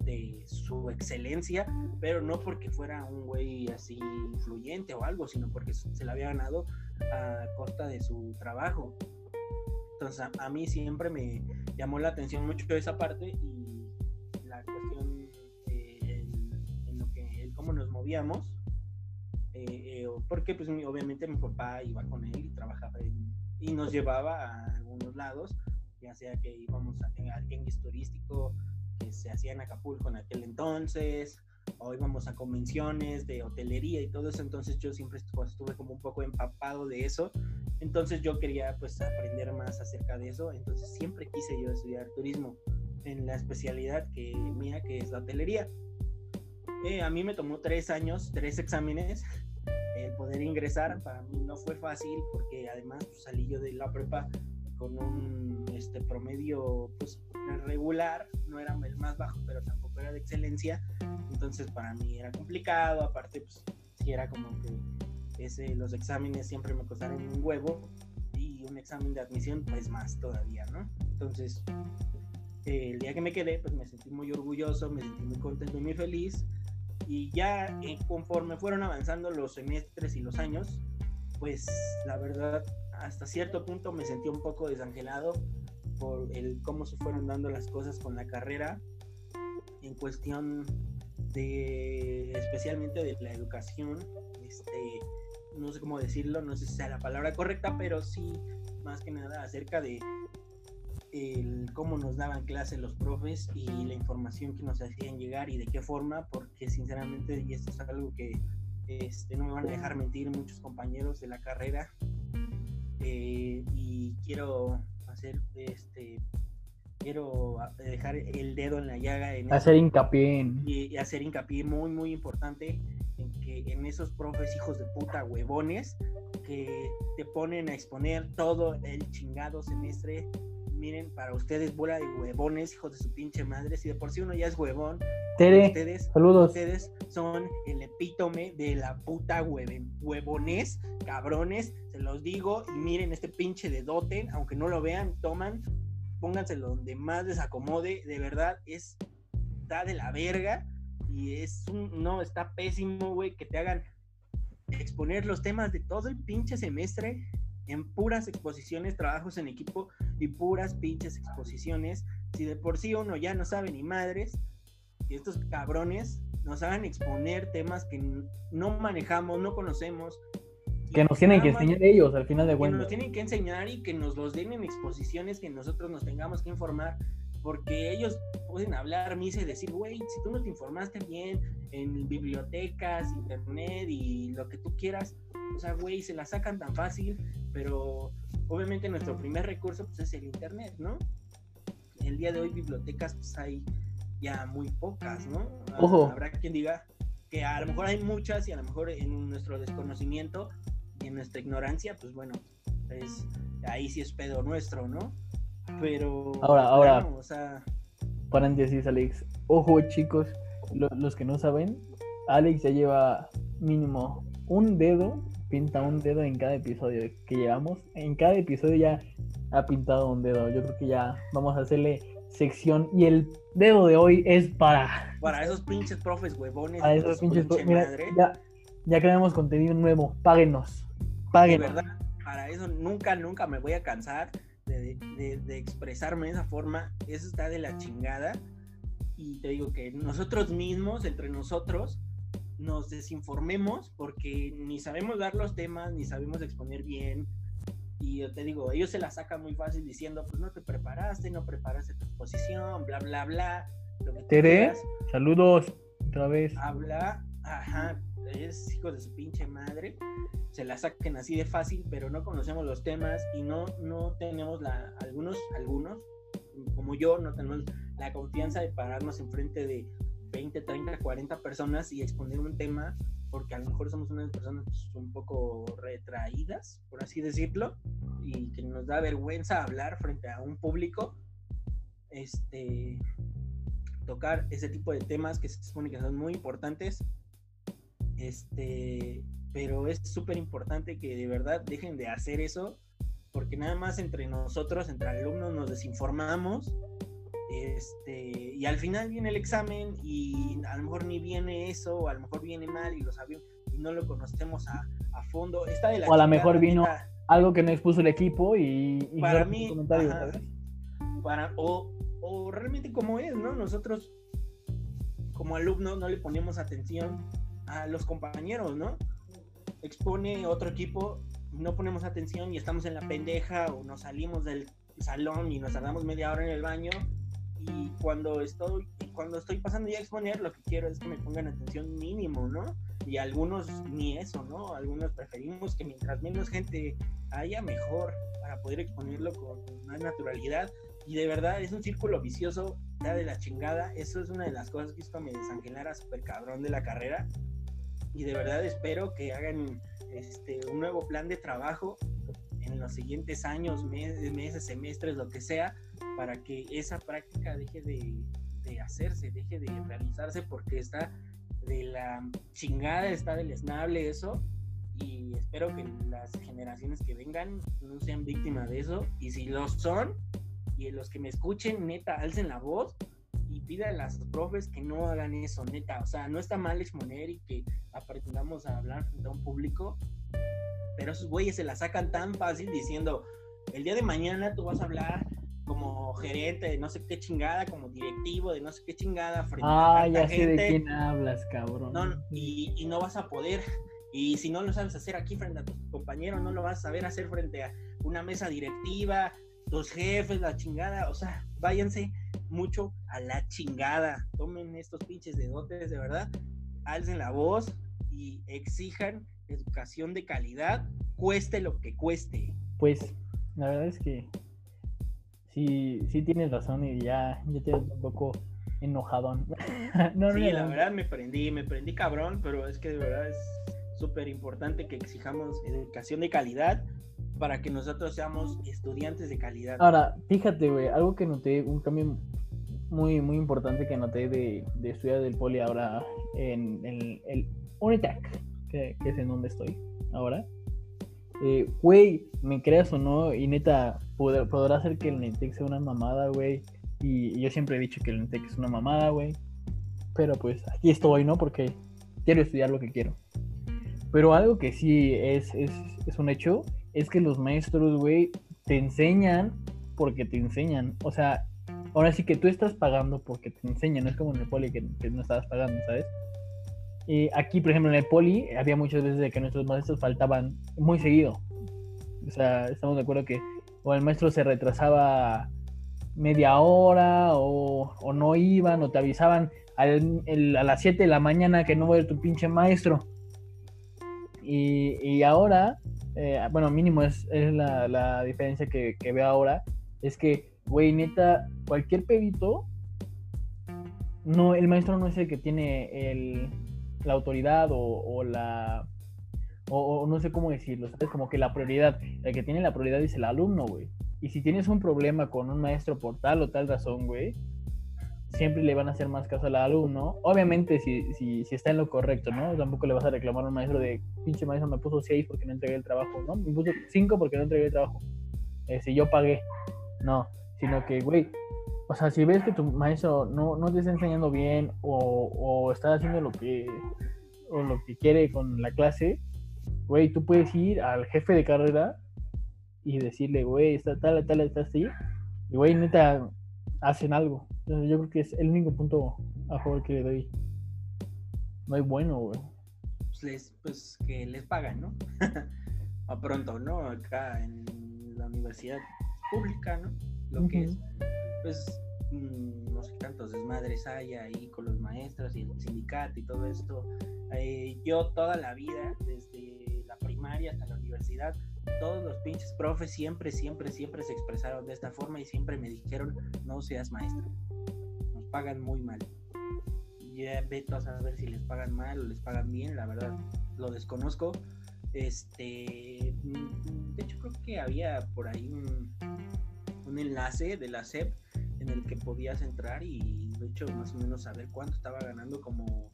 de su excelencia, pero no porque fuera un güey así influyente o algo, sino porque se la había ganado a costa de su trabajo. Entonces a, a mí siempre me llamó la atención mucho esa parte y la cuestión eh, el- en lo que el cómo nos movíamos, eh, eh, porque pues mi- obviamente mi papá iba con él y trabajaba en, y nos llevaba a algunos lados, ya sea que íbamos a, al Genghis turístico que se hacía en Acapulco en aquel entonces, o íbamos a convenciones de hotelería y todo eso, entonces yo siempre estuve como un poco empapado de eso, entonces yo quería pues aprender más acerca de eso, entonces siempre quise yo estudiar turismo en la especialidad que mía, que es la hotelería. Eh, a mí me tomó tres años, tres exámenes, el poder ingresar, para mí no fue fácil porque además pues, salí yo de la prepa con un este, promedio pues regular, no era el más bajo, pero tampoco era de excelencia, entonces para mí era complicado, aparte pues sí era como que los exámenes siempre me costaron un huevo y un examen de admisión pues más todavía, ¿no? Entonces el día que me quedé pues me sentí muy orgulloso, me sentí muy contento y muy feliz y ya eh, conforme fueron avanzando los semestres y los años, pues la verdad hasta cierto punto me sentí un poco desangelado por el cómo se fueron dando las cosas con la carrera en cuestión de especialmente de la educación este no sé cómo decirlo no sé si sea la palabra correcta pero sí más que nada acerca de el cómo nos daban clase los profes y la información que nos hacían llegar y de qué forma porque sinceramente y esto es algo que este, no me van a dejar mentir muchos compañeros de la carrera eh, y quiero hacer este quiero dejar el dedo en la llaga en hacer hincapié en... y, hacer hincapié muy muy importante en esos profes hijos de puta huevones que te ponen a exponer todo el chingado semestre miren, para ustedes, bola de huevones, hijos de su pinche madre. Si de por sí uno ya es huevón, ustedes, saludos. Ustedes son el epítome de la puta hueven, huevones, cabrones, se los digo. Y miren este pinche de doten, aunque no lo vean, toman, pónganselo donde más les acomode. De verdad, es, está de la verga. Y es un, no, está pésimo, güey, que te hagan exponer los temas de todo el pinche semestre en puras exposiciones, trabajos en equipo y puras pinches exposiciones. Si de por sí uno ya no sabe ni madres, y estos cabrones nos hagan exponer temas que no manejamos, no conocemos. Que nos tienen que enseñar ellos al final de cuentas. Que nos tienen que enseñar y que nos los den en exposiciones que nosotros nos tengamos que informar porque ellos pueden hablar misa y decir, güey, si tú no te informaste bien en bibliotecas, internet y lo que tú quieras, o sea, güey, se la sacan tan fácil, pero obviamente nuestro primer recurso pues, es el internet, ¿no? El día de hoy bibliotecas pues hay ya muy pocas, ¿no? Ojo. Habrá quien diga que a lo mejor hay muchas y a lo mejor en nuestro desconocimiento y en nuestra ignorancia, pues bueno, pues ahí sí es pedo nuestro, ¿no? Pero. Ahora, ahora. O sea... Paréntesis, Alex. Ojo, chicos, los que no saben, Alex ya lleva mínimo un dedo, pinta un dedo en cada episodio que llevamos. En cada episodio ya ha pintado un dedo. Yo creo que ya vamos a hacerle sección y el dedo de hoy es para para esos pinches profes huevones para esos pinches Mira, ya ya creamos contenido nuevo páguenos páguenos de verdad para eso nunca nunca me voy a cansar de, expresarme de esa forma, eso está de la chingada. Y te digo que nosotros mismos, entre nosotros, nos desinformemos porque ni sabemos dar los temas, ni sabemos exponer bien. Y yo te digo, ellos se la sacan muy fácil diciendo, pues no te preparaste, no preparaste tu exposición, bla, bla, bla. Tere, saludos otra vez. Habla, ajá, es hijo de su pinche madre se la saquen así de fácil, pero no conocemos los temas y no, no tenemos la, algunos, algunos, como yo, no tenemos la confianza de pararnos enfrente de 20, 30, 40 personas y exponer un tema, porque a lo mejor somos unas personas pues, un poco retraídas, por así decirlo, y que nos da vergüenza hablar frente a un público, este, tocar ese tipo de temas que se supone que son muy importantes, este, pero es súper importante que de verdad dejen de hacer eso, porque nada más entre nosotros, entre alumnos, nos desinformamos. Este, y al final viene el examen y a lo mejor ni viene eso, o a lo mejor viene mal y lo sabemos y no lo conocemos a, a fondo. Está de o a lo mejor vino algo que no expuso el equipo y, para mí, para, o, o realmente como es, ¿no? Nosotros como alumnos no le ponemos atención a los compañeros, ¿no? Expone otro equipo no ponemos atención y estamos en la pendeja o nos salimos del salón y nos tardamos media hora en el baño. Y cuando estoy cuando estoy pasando ya a exponer lo que quiero es que me pongan atención mínimo, ¿no? Y algunos ni eso, ¿no? Algunos preferimos que mientras menos gente haya mejor para poder exponerlo con más naturalidad. Y de verdad es un círculo vicioso de la chingada, eso es una de las cosas que esto me desangelara súper cabrón de la carrera y de verdad espero que hagan este un nuevo plan de trabajo en los siguientes años, meses, semestres, lo que sea, para que esa práctica deje de, hacerse, deje de realizarse, porque está de la chingada, está del esnable eso, y espero que las generaciones que vengan no sean víctimas de eso, y si lo son, y los que me escuchen, neta, alcen la voz y pida a las profes que no hagan eso, neta, o sea, no está mal exponer y que aprendamos a hablar frente a un público, pero esos güeyes se la sacan tan fácil diciendo, el día de mañana tú vas a hablar como gerente de no sé qué chingada, como directivo de no sé qué chingada frente ah, a ya sé de quién hablas, cabrón. y, no vas a poder. Y si no lo sabes hacer aquí frente a tus compañeros, no lo vas a saber hacer frente a una mesa directiva, tus jefes, la chingada. O sea, váyanse mucho a la chingada. Tomen estos pinches de dotes de verdad, alcen la voz y exijan educación de calidad, cueste lo que cueste. Pues la verdad es que sí, sí tienes razón y ya, ya te un poco enojadón. <laughs> no, sí, la verdad me prendí, me prendí cabrón, pero es que de verdad es súper importante que exijamos educación de calidad para que nosotros seamos estudiantes de calidad. Ahora, fíjate, güey, algo que noté, un cambio muy, muy importante que noté de, estudiar del poli ahora en, en el Unitec que, es en donde estoy ahora. Eh, güey, me creas o no, y neta, podrá ser que el Nintec sea una mamada, güey. Y, yo siempre he dicho que el Nintec es una mamada, güey. Pero pues aquí estoy, ¿no? Porque quiero estudiar lo que quiero. Pero algo que sí es, es, es un hecho es que los maestros, güey, te enseñan porque te enseñan. O sea, ahora sí que tú estás pagando porque te enseñan. No es como en el poli que, no estabas pagando, ¿sabes? aquí, por ejemplo, en el poli, había muchas veces de que nuestros maestros faltaban muy seguido. O sea, estamos de acuerdo que o el maestro se retrasaba media hora o, no iban o te avisaban a las 7 de la mañana que no va a ir tu pinche maestro. Y, ahora, eh, bueno, mínimo es, la, diferencia que, que, veo ahora, es que, güey, neta, cualquier pedito, no, el maestro no es el que tiene el, la autoridad o, la... O, no sé cómo decirlo, ¿sabes? Como que la prioridad, el que tiene la prioridad es el alumno, güey. Y si tienes un problema con un maestro por tal o tal razón, güey, siempre le van a hacer más caso al alumno. Obviamente, si, si, si, está en lo correcto, ¿no? Tampoco le vas a reclamar a un maestro de, pinche maestro, me puso 6 porque no entregué el trabajo, ¿no? Me puso 5 porque no entregué el trabajo. Eh, si yo pagué. No, sino que, güey, o sea, si ves que tu maestro no, no te está enseñando bien o, o está haciendo lo que, o lo que quiere con la clase, güey, tú puedes ir al jefe de carrera y decirle, güey, está tal, tal, está así, y güey, neta, hacen algo. Yo creo que es el único punto a favor que le doy. No hay bueno, güey. Pues, les, pues que les pagan, ¿no? <laughs> a pronto, ¿no? Acá en la universidad pública, ¿no? Lo que es pues mm, no sé cuántos desmadres hay ahí con los maestros y el sindicato y todo esto. Eh, yo toda la vida, desde la primaria hasta la universidad, todos los pinches profes siempre, siempre, siempre se expresaron de esta forma y siempre me dijeron, no seas maestro, nos pagan muy mal. Ya veto a saber si les pagan mal o les pagan bien, la verdad, lo desconozco. Este, mm, de hecho creo que había por ahí un, un enlace de la SEP en el que podías entrar y de hecho más o menos saber cuánto estaba ganando como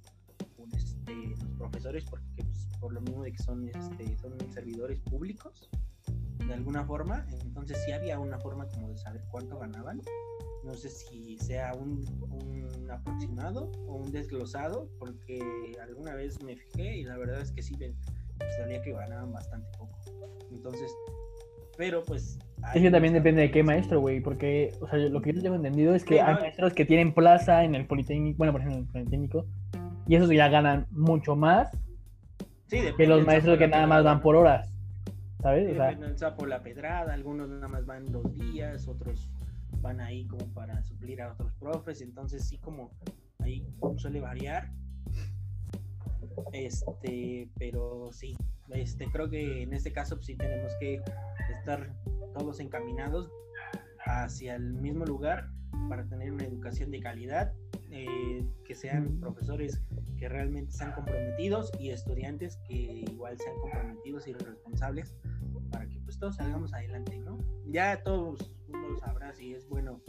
este, los profesores porque pues, por lo mismo de que son este, son servidores públicos de alguna forma entonces sí había una forma como de saber cuánto ganaban. No sé si sea un, un aproximado o un desglosado porque alguna vez me fijé y la verdad es que sí sabía que ganaban bastante poco. Entonces pero pues es que también depende de qué maestro, güey, porque, o sea, lo que yo tengo entendido es que hay maestros que tienen plaza en el Politécnico, bueno, por ejemplo, en el Politécnico, y esos ya ganan mucho más que los maestros que nada más van por horas, ¿sabes? O sea, el sapo la pedrada, algunos nada más van dos días, otros van ahí como para suplir a otros profes, entonces sí como ahí suele variar. Este, pero sí, este, creo que en este caso pues, sí tenemos que estar todos encaminados hacia el mismo lugar para tener una educación de calidad, eh, que sean profesores que realmente sean comprometidos y estudiantes que igual sean comprometidos y responsables para que pues todos salgamos adelante, ¿no? Ya todos uno sabrá si es bueno,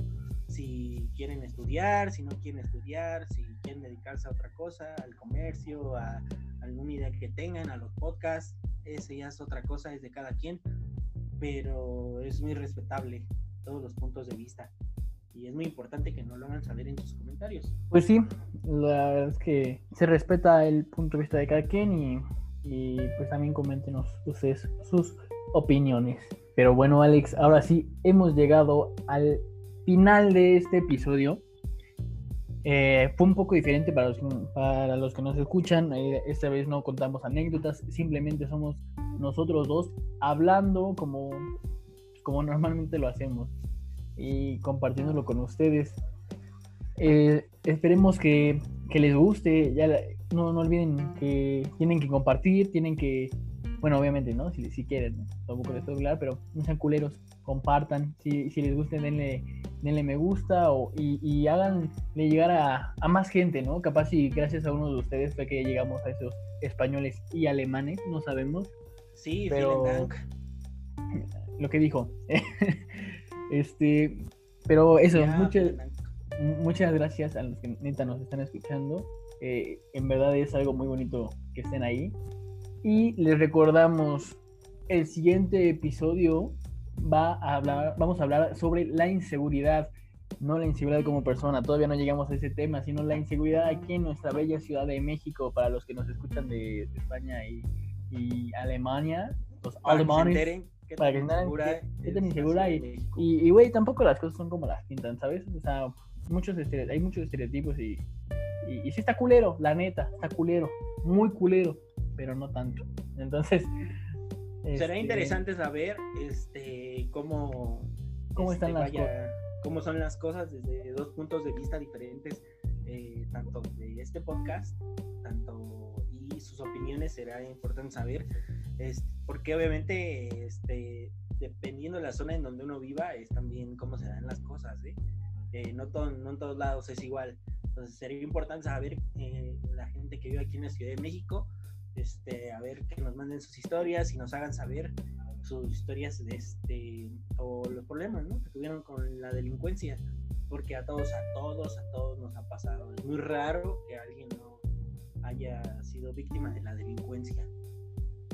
si quieren estudiar, si no quieren estudiar, si quieren dedicarse a otra cosa, al comercio, a alguna idea que tengan, a los podcasts, ese ya es otra cosa, es de cada quien, pero es muy respetable todos los puntos de vista y es muy importante que no lo hagan saber en sus comentarios. Pues sí, la verdad es que se respeta el punto de vista de cada quien y, y pues también coméntenos ustedes sus opiniones. Pero bueno, Alex, ahora sí hemos llegado al final de este episodio. Eh, fue un poco diferente para los, para los que nos escuchan. Eh, esta vez no contamos anécdotas, simplemente somos nosotros dos hablando como, como normalmente lo hacemos y compartiéndolo con ustedes. Eh, esperemos que, que, les guste. Ya no, no, olviden que tienen que compartir, tienen que, bueno, obviamente, ¿no? Si, si quieren, ¿no? tampoco les tengo claro, pero no sean culeros, compartan. Si, si les guste, denle, denle me gusta o, y, y háganle llegar a, a, más gente, ¿no? Capaz y gracias a uno de ustedes fue que llegamos a esos españoles y alemanes, no sabemos. Sí, pero lo que dijo. <laughs> Este, pero eso, muchas, muchas gracias a los que neta nos están escuchando. Eh, en verdad es algo muy bonito que estén ahí. Y les recordamos, el siguiente episodio va a hablar, vamos a hablar sobre la inseguridad, no la inseguridad como persona, todavía no llegamos a ese tema, sino la inseguridad aquí en nuestra bella ciudad de México, para los que nos escuchan de, España y, y, Alemania, los alemanes para que insegura, insegura y, y, güey, tampoco las cosas son como las pintan, ¿sabes? O sea, muchos hay muchos estereotipos y, y, sí está culero, la neta, está culero, muy culero, pero no tanto. Entonces... Será este, interesante saber este cómo, ¿Cómo están este, las cosas. cómo son las cosas desde dos puntos de vista diferentes, eh, tanto de este podcast, tanto sus opiniones será importante saber porque obviamente, este, dependiendo de la zona en donde uno viva, es también cómo se dan las cosas, ¿eh? Eh, no, todo, no en todos lados es igual. Entonces sería importante saber eh, la gente que vive aquí en la Ciudad de México, este, a ver que nos manden sus historias y nos hagan saber sus historias de este, o los problemas que tuvieron con la delincuencia, porque a todos, a todos, a todos nos ha pasado. Es muy raro que alguien no haya sido víctima de la delincuencia.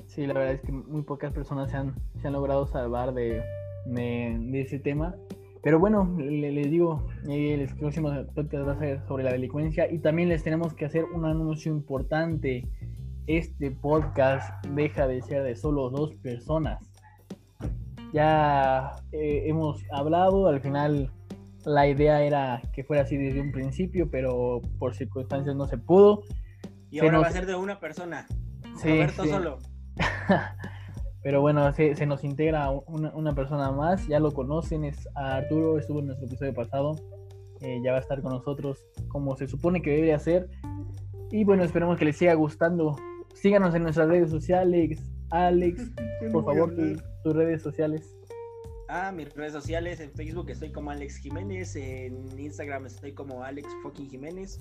Sí, la verdad es que muy pocas personas se han, se han logrado salvar de, de, ese tema. Pero bueno, les digo, el próximo podcast va a ser sobre la delincuencia y también les tenemos que hacer un anuncio importante. Este podcast deja de ser de solo dos personas. Ya eh, hemos hablado, al final la idea era que fuera así desde un principio, pero por circunstancias no se pudo. Y ahora va a ser de una persona. Roberto solo. <laughs> Pero bueno, se, se nos integra una, una, persona más, ya lo conocen, es Arturo, estuvo en nuestro episodio pasado, eh, ya va a estar con nosotros como se supone que debe hacer. Y bueno, esperemos que les siga gustando. Síganos en nuestras redes sociales. Alex, <laughs> por favor, tus redes sociales. Ah, mis redes sociales, en Facebook estoy como Alex Jiménez, en Instagram estoy como Alex fucking Jiménez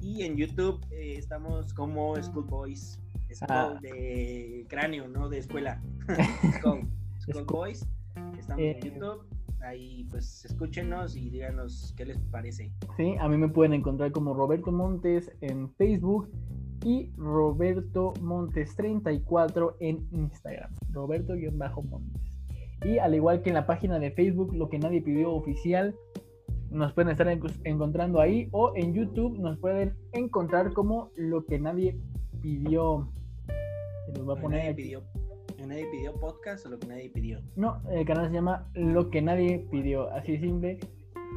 y en YouTube eh, estamos como Schoolboys Ah. de cráneo, no de escuela. <laughs> Skull, Boys. Estamos en eh, YouTube. Ahí pues escúchenos y díganos qué les parece. Sí, a mí me pueden encontrar como Roberto Montes en Facebook y Roberto Montes 34 en Instagram. Roberto-Montes. Y al igual que en la página de Facebook, lo que nadie pidió oficial, nos pueden estar encontrando ahí o en YouTube nos pueden encontrar como lo que nadie pidió va a poner. Nadie pidió, nadie pidió podcast o lo que nadie pidió. No, el canal se llama Lo que nadie pidió. Así simple.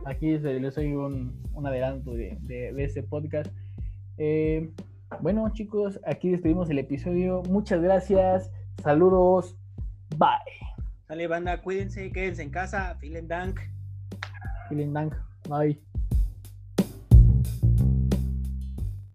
Aquí les doy un, un adelanto de, de, este podcast. Eh, bueno, chicos, aquí despedimos el episodio. Muchas gracias. Saludos. Bye. Sale banda, cuídense, quédense en casa. Vielen Dank. Vielen Dank. Bye.